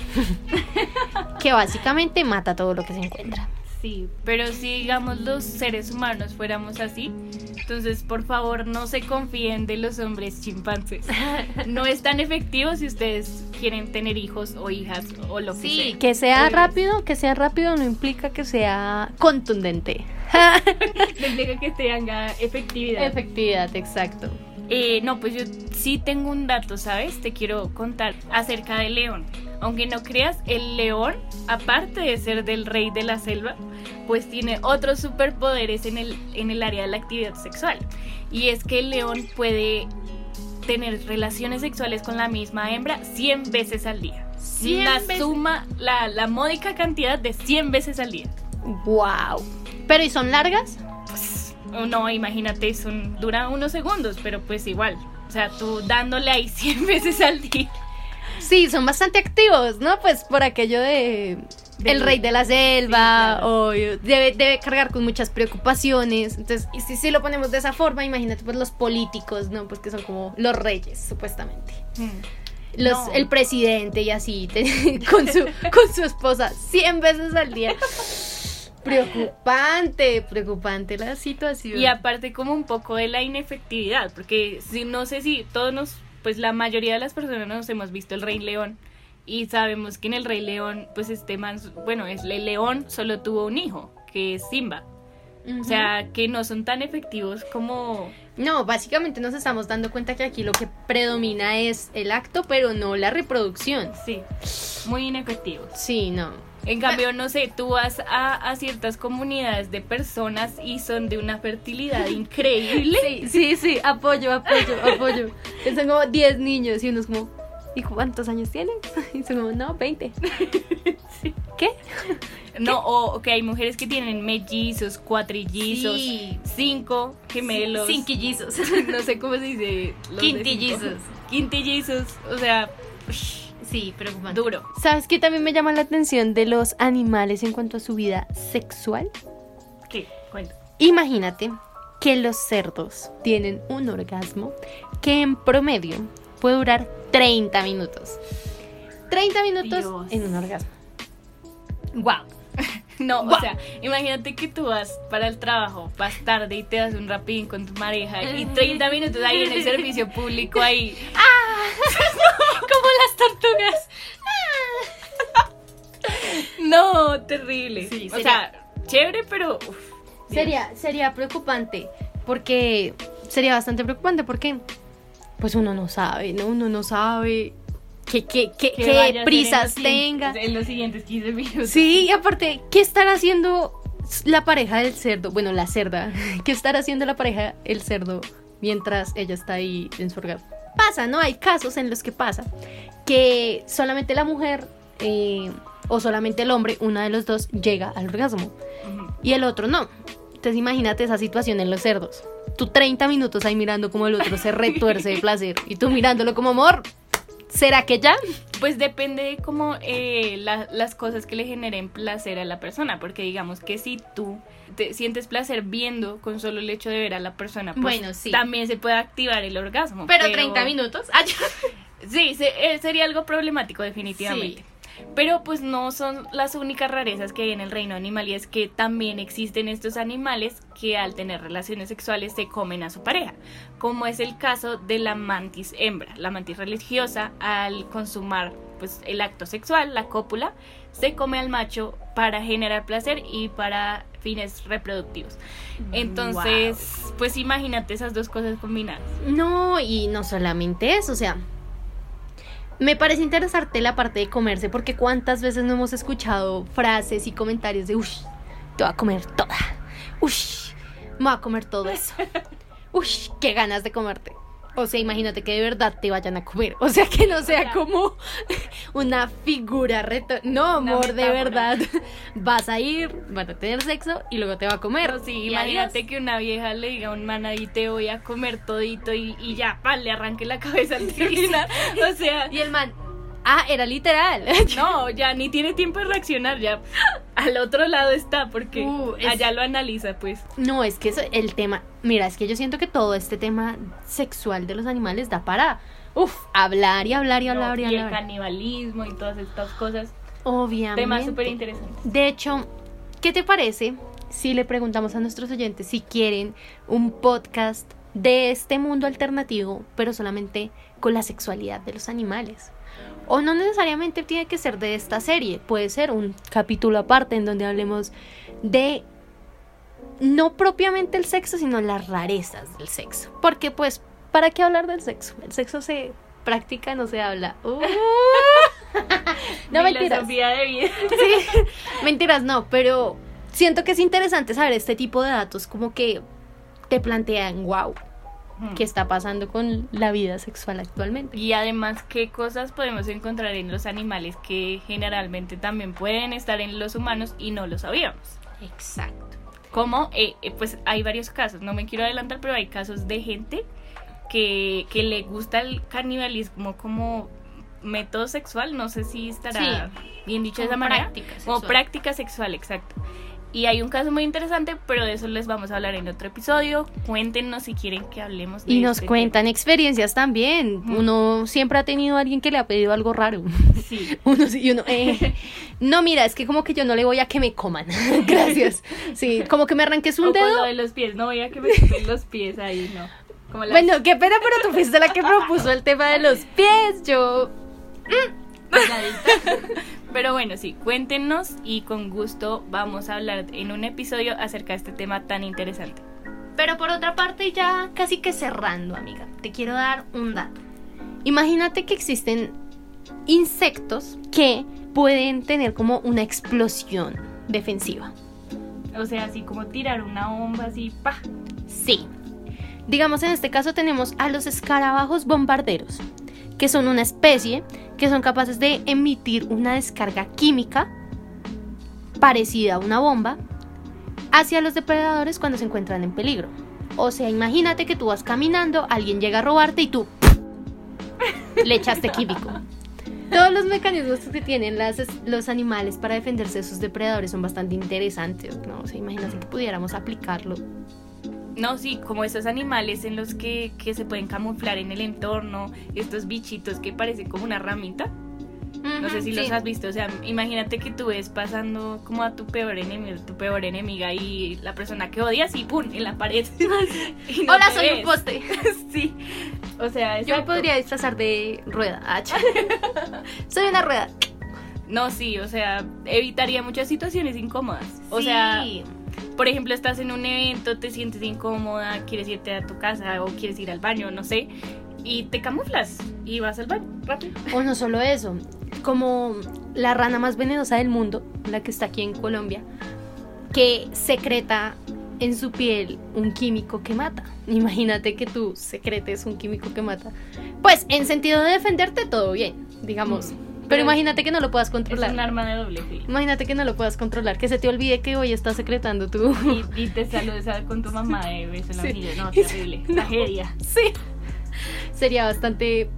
S2: que básicamente mata todo lo que se encuentra.
S1: Sí, pero si digamos los seres humanos fuéramos así, entonces por favor no se confíen de los hombres chimpancés. No es tan efectivo si ustedes quieren tener hijos o hijas o lo que sea.
S2: Sí, que sea rápido, que sea rápido no implica que sea contundente.
S1: implica que tenga efectividad.
S2: Efectividad, exacto.
S1: Eh, no, pues yo sí tengo un dato, ¿sabes? Te quiero contar acerca del león. Aunque no creas, el león, aparte de ser del rey de la selva, pues tiene otros superpoderes en el, en el área de la actividad sexual. Y es que el león puede tener relaciones sexuales con la misma hembra 100 veces al día. la suma, la, la módica cantidad de 100 veces al día.
S2: ¡Wow! ¿Pero y son largas?
S1: Pues no, imagínate, son, duran unos segundos, pero pues igual. O sea, tú dándole ahí 100 veces al día.
S2: Sí, son bastante activos, ¿no? Pues por aquello de el rey de la selva, o debe, debe, cargar con muchas preocupaciones. Entonces, y si, si, lo ponemos de esa forma, imagínate pues los políticos, ¿no? Pues que son como los reyes, supuestamente. Hmm. Los, El presidente y así, con, su, con su esposa 100 veces al día. Preocupante, preocupante la situación.
S1: Y aparte como un poco de la inefectividad, porque si no sé si todos nos, pues la mayoría de las personas nos hemos visto el Rey León y sabemos que en el Rey León, pues este man, bueno, es el león solo tuvo un hijo, que es Simba. O sea, que no son tan efectivos como...
S2: No, básicamente nos estamos dando cuenta que aquí lo que predomina es el acto, pero no la reproducción.
S1: Sí, muy inefectivos.
S2: Sí, no.
S1: En cambio, no sé, tú vas a, a, ciertas comunidades de personas y son de una fertilidad increíble.
S2: Sí, sí, sí, apoyo, apoyo, apoyo. Son como 10 niños y uno es como, ¿Y cuántos años tienes? Y son como, no, 20. ¿Qué?
S1: No, o que hay mujeres que tienen mellizos, cuatrillizos,
S2: Sí.
S1: cinco gemelos.
S2: Cinquillizos.
S1: no sé cómo se dice. los
S2: Quintillizos.
S1: Quintillizos. O sea,
S2: Sí, preocupante.
S1: duro.
S2: ¿Sabes qué también me llama la atención de los animales en cuanto a su vida sexual?
S1: ¿Qué? Cuenta.
S2: Imagínate que los cerdos tienen un orgasmo que en promedio puede durar 30 minutos. 30 minutos
S1: Dios.
S2: en un orgasmo. ¡Wow!
S1: No, o sea, imagínate que tú vas para el trabajo, vas tarde y te das un rapidín con tu pareja y 30 minutos ahí en el servicio público ahí.
S2: Como las tortugas.
S1: No, terrible.
S2: Sí,
S1: o sea, chévere, pero uf.
S2: Sería, sería preocupante porque sería bastante preocupante porque pues uno no sabe, ¿no? Uno no sabe qué, qué, qué, qué prisas tenga.
S1: En los siguientes 15 minutos.
S2: Sí, y aparte, ¿qué estará haciendo la pareja del cerdo? Bueno, la cerda. ¿Qué estará haciendo la pareja el cerdo mientras ella está ahí en su orgasmo? Pasa, ¿no? Hay casos en los que pasa que solamente la mujer eh, o solamente el hombre, uno de los dos, llega al orgasmo
S1: Ujú.
S2: y el otro no. Entonces imagínate esa situación en los cerdos. Tú 30 minutos ahí mirando como el otro se retuerce de placer y tú mirándolo como amor. ¿Será que ya?
S1: Pues depende de cómo eh, la- las cosas que le generen placer a la persona, porque digamos que si tú te sientes placer viendo con solo el hecho de ver a la persona, pues
S2: Bueno, sí.
S1: también se puede activar el orgasmo.
S2: minutos. Ah.
S1: Sí, se- eh, sería algo problemático definitivamente. Pero pues no son las únicas rarezas que hay en el reino animal y es que también existen estos animales que al tener relaciones sexuales se comen a su pareja, como es el caso de la mantis hembra. La mantis religiosa al consumar pues el acto sexual, la cópula, se come al macho para generar placer y para fines reproductivos. Entonces, pues imagínate esas dos cosas combinadas.
S2: No, y no solamente eso, o sea, me parece interesante la parte de comerse, porque cuántas veces no hemos escuchado frases y comentarios de, uy, te voy a comer toda, uy, me voy a comer todo eso, uy, qué ganas de comerte. O sea, imagínate que de verdad te vayan a comer. O sea, que no sea como una figura reto. No, amor, de verdad. Vas a ir, van a tener sexo y luego te va a comer.
S1: Pero sí, imagínate
S2: adiós.
S1: que una vieja le diga a un man ahí te voy a comer todito y, y ya, pan, le arranque la cabeza al terminar. O sea,
S2: Y el man, ah, era literal.
S1: no, ya ni tiene tiempo de reaccionar, ya al otro lado está porque
S2: Uh, es-
S1: allá lo analiza, pues.
S2: No, es que eso, el tema, mira, es que yo siento que todo este tema sexual de los animales da para, uff, hablar y hablar y hablar
S1: No,
S2: y
S1: y el
S2: hablar.
S1: canibalismo y todas estas cosas.
S2: Obviamente.
S1: Temas súper interesantes.
S2: De hecho, ¿qué te parece si le preguntamos a nuestros oyentes si quieren un podcast de este mundo alternativo, pero solamente con la sexualidad de los animales? O no necesariamente tiene que ser de esta serie, puede ser un capítulo aparte en donde hablemos de no propiamente el sexo, sino las rarezas del sexo. Porque pues, ¿para qué hablar del sexo? El sexo se practica, no se habla. Uh. no mentiras.
S1: De vida.
S2: Sí, mentiras, no, pero siento que es interesante saber este tipo de datos, como que te plantean, wow, ¿qué está pasando con la vida sexual actualmente?
S1: Y además, ¿qué cosas podemos encontrar en los animales que generalmente también pueden estar en los humanos y no lo sabíamos?
S2: Exacto.
S1: Como, eh, eh, pues hay varios casos, no me quiero adelantar, pero hay casos de gente que, que le gusta el canibalismo como método sexual, no sé si estará bien dicho de esa
S2: Como
S1: manera.
S2: práctica
S1: Como
S2: sexual.
S1: práctica sexual, exacto. Y hay un caso muy interesante, pero de eso les vamos a hablar en otro episodio. Cuéntenos si quieren que hablemos de
S2: Y nos
S1: este
S2: cuentan experiencias también. Uno siempre ha tenido a alguien que le ha pedido algo raro.
S1: Sí.
S2: Uno sí y uno, eh, no, mira, es que como que yo no le voy a que me coman. Gracias. Sí, como que me arranques un
S1: O con
S2: dedo.
S1: lo de los pies, no voy a que me chupen los pies ahí, no. Como las-
S2: Bueno, qué pena, pero tú fuiste la que propuso el tema de los pies. Yo
S1: Pero bueno, sí, cuéntenos y con gusto vamos a hablar en un episodio acerca de este tema tan interesante.
S2: Pero por otra parte, ya casi que cerrando, amiga, te quiero dar un dato. Imagínate que existen insectos que pueden tener como una explosión defensiva.
S1: O sea, así como tirar una bomba así, pa.
S2: Sí. Digamos, en este caso tenemos a los escarabajos bombarderos, que son una especie que son capaces de emitir una descarga química parecida a una bomba hacia los depredadores cuando se encuentran en peligro. O sea, imagínate que tú vas caminando, alguien llega a robarte y tú le echaste químico. Todos los mecanismos que tienen las, los animales para defenderse de sus depredadores son bastante interesantes, ¿no? O imagínate que pudiéramos aplicarlo.
S1: No, sí, como esos animales en los que, que se pueden camuflar en el entorno, estos bichitos que parecen como una ramita. No sé si los has visto, o sea, imagínate que tú ves pasando como a tu peor enemigo, tu peor enemiga y la persona que odias y ¡pum! en la pared.
S2: Hola, soy un poste.
S1: sí. O sea,
S2: yo me podría disfrazar de rueda. Ah, soy una rueda.
S1: No, sí, o sea, evitaría muchas situaciones incómodas. O sea, por ejemplo, estás en un evento, te sientes incómoda, quieres irte a tu casa o quieres ir al baño, no sé, y te camuflas y vas al baño rápido.
S2: O no solo eso, como la rana más venenosa del mundo, la que está aquí en Colombia, que secreta en su piel un químico que mata. Imagínate que tú secretes un químico que mata. Pues en sentido de defenderte todo bien, digamos. Mm, pero, imagínate que no lo puedas controlar.
S1: Es un arma de doble filo.
S2: Imagínate que no lo puedas controlar, que se te olvide que hoy estás secretando tú.
S1: Y, te saludes con tu mamá de beso en la sí. No, terrible. Tragedia.
S2: Sí. Sería bastante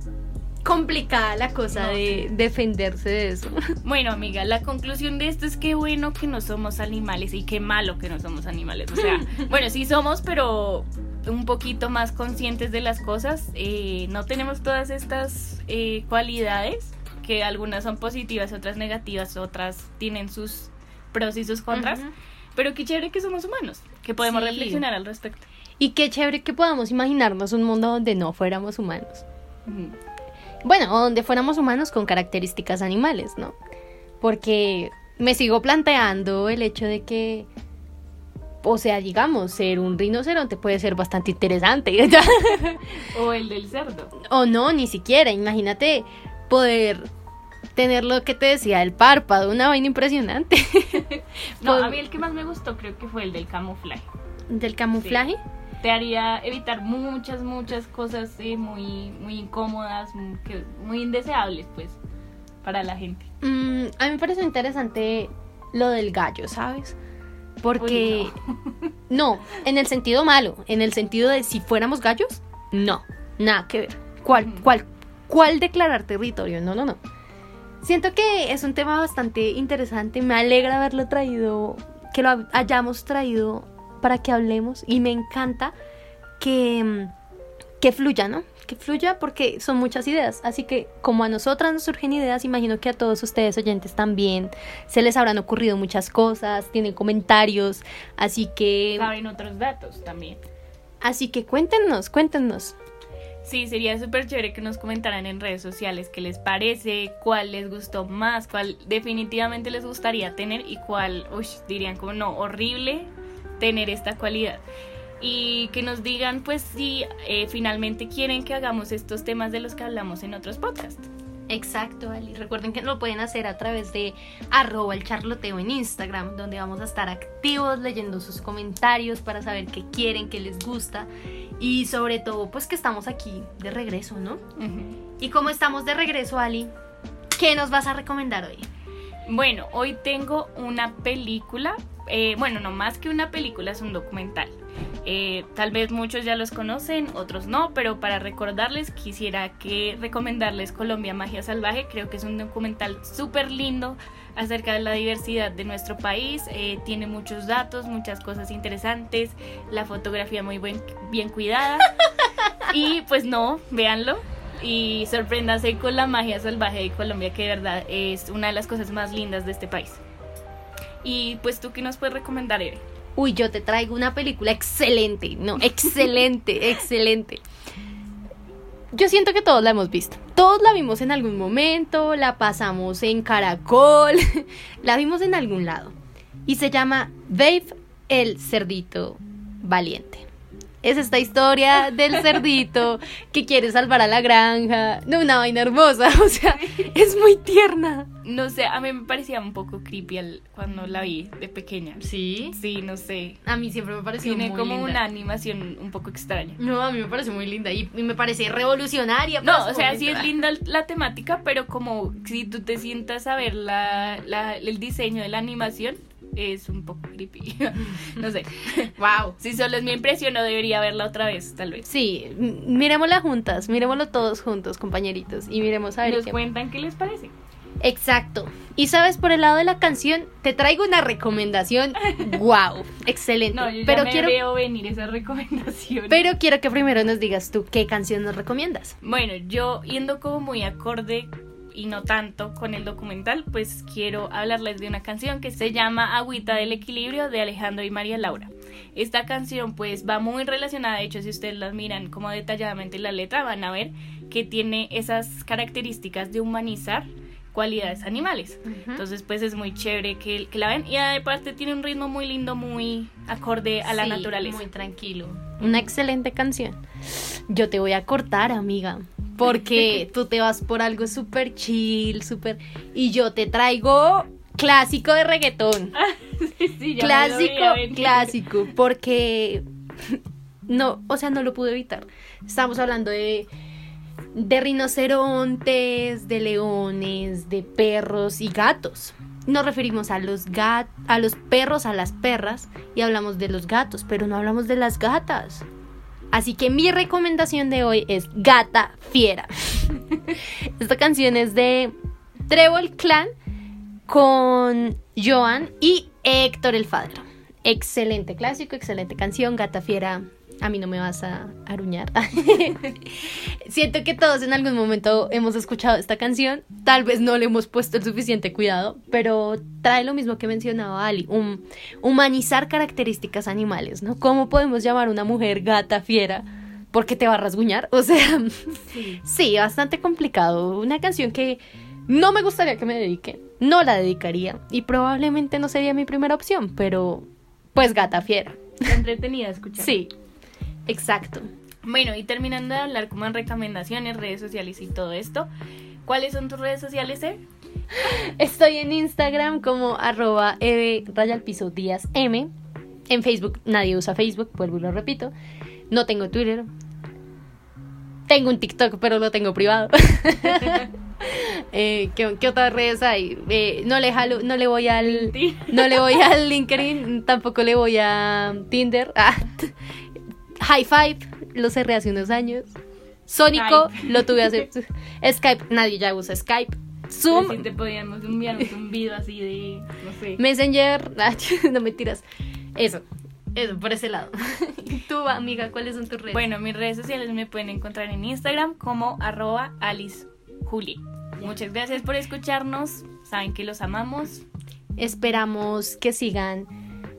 S2: complicada la cosa de defenderse de eso.
S1: Bueno, amiga, la conclusión de esto es que bueno que no somos animales y qué malo que no somos animales. O sea, bueno, sí somos, pero un poquito más conscientes de las cosas. Eh, no tenemos todas estas eh, cualidades, que algunas son positivas, otras negativas, otras tienen sus pros y sus contras. Pero qué chévere que somos humanos, que podemos reflexionar al respecto.
S2: Y qué chévere que podamos imaginarnos un mundo donde no fuéramos humanos bueno, donde fuéramos humanos con características animales, ¿no? Porque me sigo planteando el hecho de que, o sea, digamos, ser un rinoceronte puede ser bastante interesante.
S1: o el del cerdo.
S2: O no, ni siquiera. Imagínate poder tener lo que te decía, el párpado, una vaina impresionante.
S1: no, a mí el que más me gustó creo que fue el del camuflaje.
S2: ¿Del camuflaje?
S1: te haría evitar muchas, muchas cosas eh, muy, muy incómodas, muy, indeseables, pues, para la gente.
S2: Mm, a mí me parece interesante lo del gallo, ¿sabes? Porque... no. en el sentido malo, en el sentido de si fuéramos gallos, no, nada que ver. ¿Cuál, cuál, cuál declarar territorio? No, no, no. Siento que es un tema bastante interesante, me alegra haberlo traído, que lo hayamos traído para que hablemos y me encanta que, mm, que fluya, ¿no? Que fluya porque son muchas ideas. Así que como a nosotras nos surgen ideas, imagino que a todos ustedes oyentes también se les habrán ocurrido muchas cosas, tienen comentarios, así que...
S1: Saben otros datos también.
S2: Así que cuéntenos, cuéntenos.
S1: Sí, sería súper chévere que nos comentaran en redes sociales qué les parece, cuál les gustó más, cuál definitivamente les gustaría tener y cuál, uy, dirían como no, horrible, tener esta cualidad y que nos digan pues si eh, finalmente quieren que hagamos estos temas de los que hablamos en otros podcasts.
S2: Exacto, Ali. Recuerden que lo pueden hacer a través de arroba el charloteo en Instagram, donde vamos a estar activos leyendo sus comentarios para saber qué quieren, qué les gusta y sobre todo pues que estamos aquí de regreso, ¿no? Y como estamos de regreso, Ali, ¿qué nos vas a recomendar hoy?
S1: Bueno, hoy tengo una película eh, bueno, no más que una película, es un documental. Eh, tal vez muchos ya los conocen, otros no, pero para recordarles quisiera que recomendarles Colombia Magia Salvaje. Creo que es un documental súper lindo acerca de la diversidad de nuestro país. Eh, tiene muchos datos, muchas cosas interesantes, la fotografía muy bien cuidada. y pues no, véanlo y sorpréndase con la magia salvaje de Colombia, que de verdad es una de las cosas más lindas de este país. Y pues tú qué nos puedes recomendar, Ere.
S2: Uy, yo te traigo una película excelente, no, excelente, excelente. Yo siento que todos la hemos visto. Todos la vimos en algún momento, la pasamos en Caracol, la vimos en algún lado. Y se llama Dave el cerdito valiente. es esta historia del cerdito que quiere salvar a la granja. No, una vaina hermosa, o sea, es muy tierna.
S1: No sé, a mí me parecía un poco creepy al- cuando la vi de pequeña.
S2: Sí.
S1: Sí, no sé.
S2: A mí siempre me pareció
S1: Tiene
S2: muy
S1: como
S2: linda.
S1: una animación un poco extraña.
S2: No, a mí me parece muy linda y, y me parece revolucionaria.
S1: No,
S2: su
S1: o sea, sí es linda la temática, pero como si tú te sientas a ver la, la- el diseño de la animación, es un poco creepy. no sé.
S2: Wow.
S1: Si solo es mi impresión, no debería verla otra vez, tal vez.
S2: Sí, miremosla juntas, miremoslo todos juntos, compañeritos, y miremos a ver
S1: Nos
S2: qué.
S1: cuentan qué les parece.
S2: Exacto. Y sabes, por el lado de la canción, te traigo una recomendación. wow, excelente.
S1: No, yo ya
S2: pero
S1: me
S2: quiero,
S1: veo venir esa recomendación.
S2: pero quiero que primero nos digas tú qué canción nos recomiendas.
S1: Bueno, yo yendo como muy acorde y no tanto con el documental, pues quiero hablarles de una canción que se llama Agüita del Equilibrio de Alejandro y María Laura. Esta canción pues va muy relacionada, de hecho si ustedes las miran como detalladamente la letra van a ver que tiene esas características de humanizar cualidades animales. Entonces pues es muy chévere que, que la ven y aparte tiene un ritmo muy lindo, muy acorde a la
S2: Sí,
S1: naturaleza.
S2: Muy tranquilo. Una excelente canción. Yo te voy a cortar, amiga. Porque tú te vas por algo súper chill, súper. Y yo te traigo clásico de reggaetón.
S1: Sí, ya me lo
S2: clásico, clásico. Porque. No, o sea, no lo pude evitar. Estamos hablando de. De rinocerontes, de leones, de perros y gatos. Nos referimos a los gat a los perros, a las perras y hablamos de los gatos, pero no hablamos de las gatas. Así que mi recomendación de hoy es Gata Fiera. Esta canción es de Trevor Clan con Joan y Héctor el Fadro. Excelente clásico, excelente canción, Gata Fiera. A mí no me vas a aruñar. Siento que todos en algún momento hemos escuchado esta canción. Tal vez no le hemos puesto el suficiente cuidado, pero trae lo mismo que mencionaba Ali, un humanizar características animales, ¿no? ¿Cómo podemos llamar a una mujer gata fiera? Porque te va a rasguñar. O sea,
S1: Sí.
S2: Sí, bastante complicado. Una canción que no me gustaría que me dedique. No la dedicaría. Y probablemente no sería mi primera opción, pero pues gata fiera.
S1: Entretenida escuchar.
S2: Sí, exacto.
S1: Bueno, y terminando de hablar como en recomendaciones, redes sociales y todo esto, ¿cuáles son tus redes sociales, eh?
S2: Estoy en Instagram como arroba eve piso díaz m. En Facebook nadie usa Facebook, vuelvo y lo repito. No tengo Twitter. Tengo un TikTok, pero lo tengo privado. Eh, ¿qué, qué otras redes hay? Eh, no le jalo, no le voy al no le voy al LinkedIn, tampoco le voy a Tinder. Ah, High Five, lo cerré hace unos años. Sónico, lo tuve hace Skype, nadie ya usa Skype. Zoom,
S1: Si te podíamos enviar un zumbido así de, no sé.
S2: Messenger, no me tiras. Eso, eso, por ese lado. ¿Y tú, amiga, cuáles son tus redes?
S1: Bueno, mis redes sociales me pueden encontrar en Instagram como arroba Alice Juli. Muchas gracias por escucharnos. Saben que los amamos.
S2: Esperamos que sigan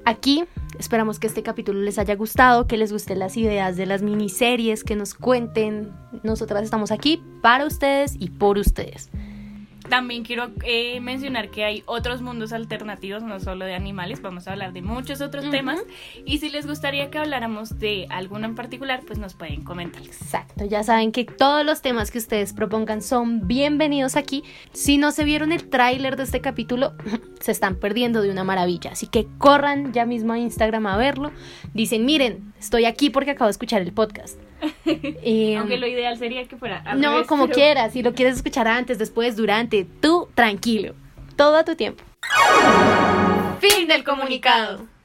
S2: aquí. Esperamos que este capítulo les haya gustado, que les gusten las ideas de las miniseries, que nos cuenten. Nosotras estamos aquí para ustedes y por ustedes.
S1: También quiero eh, mencionar que hay otros mundos alternativos, no solo de animales, vamos a hablar de muchos otros temas. Y si les gustaría que habláramos de alguno en particular, pues nos pueden comentar.
S2: Exacto, ya saben que todos los temas que ustedes propongan son bienvenidos aquí. Si no se vieron el tráiler de este capítulo, se están perdiendo de una maravilla. Así que corran ya mismo a Instagram a verlo. Dicen, miren, estoy aquí porque acabo de escuchar el podcast. Eh,
S1: Aunque lo ideal sería que fuera al
S2: no,
S1: revés,
S2: como
S1: pero-
S2: quieras, si lo quieres escuchar antes, después, durante, tú tranquilo. Todo a tu tiempo. Fin del comunicado.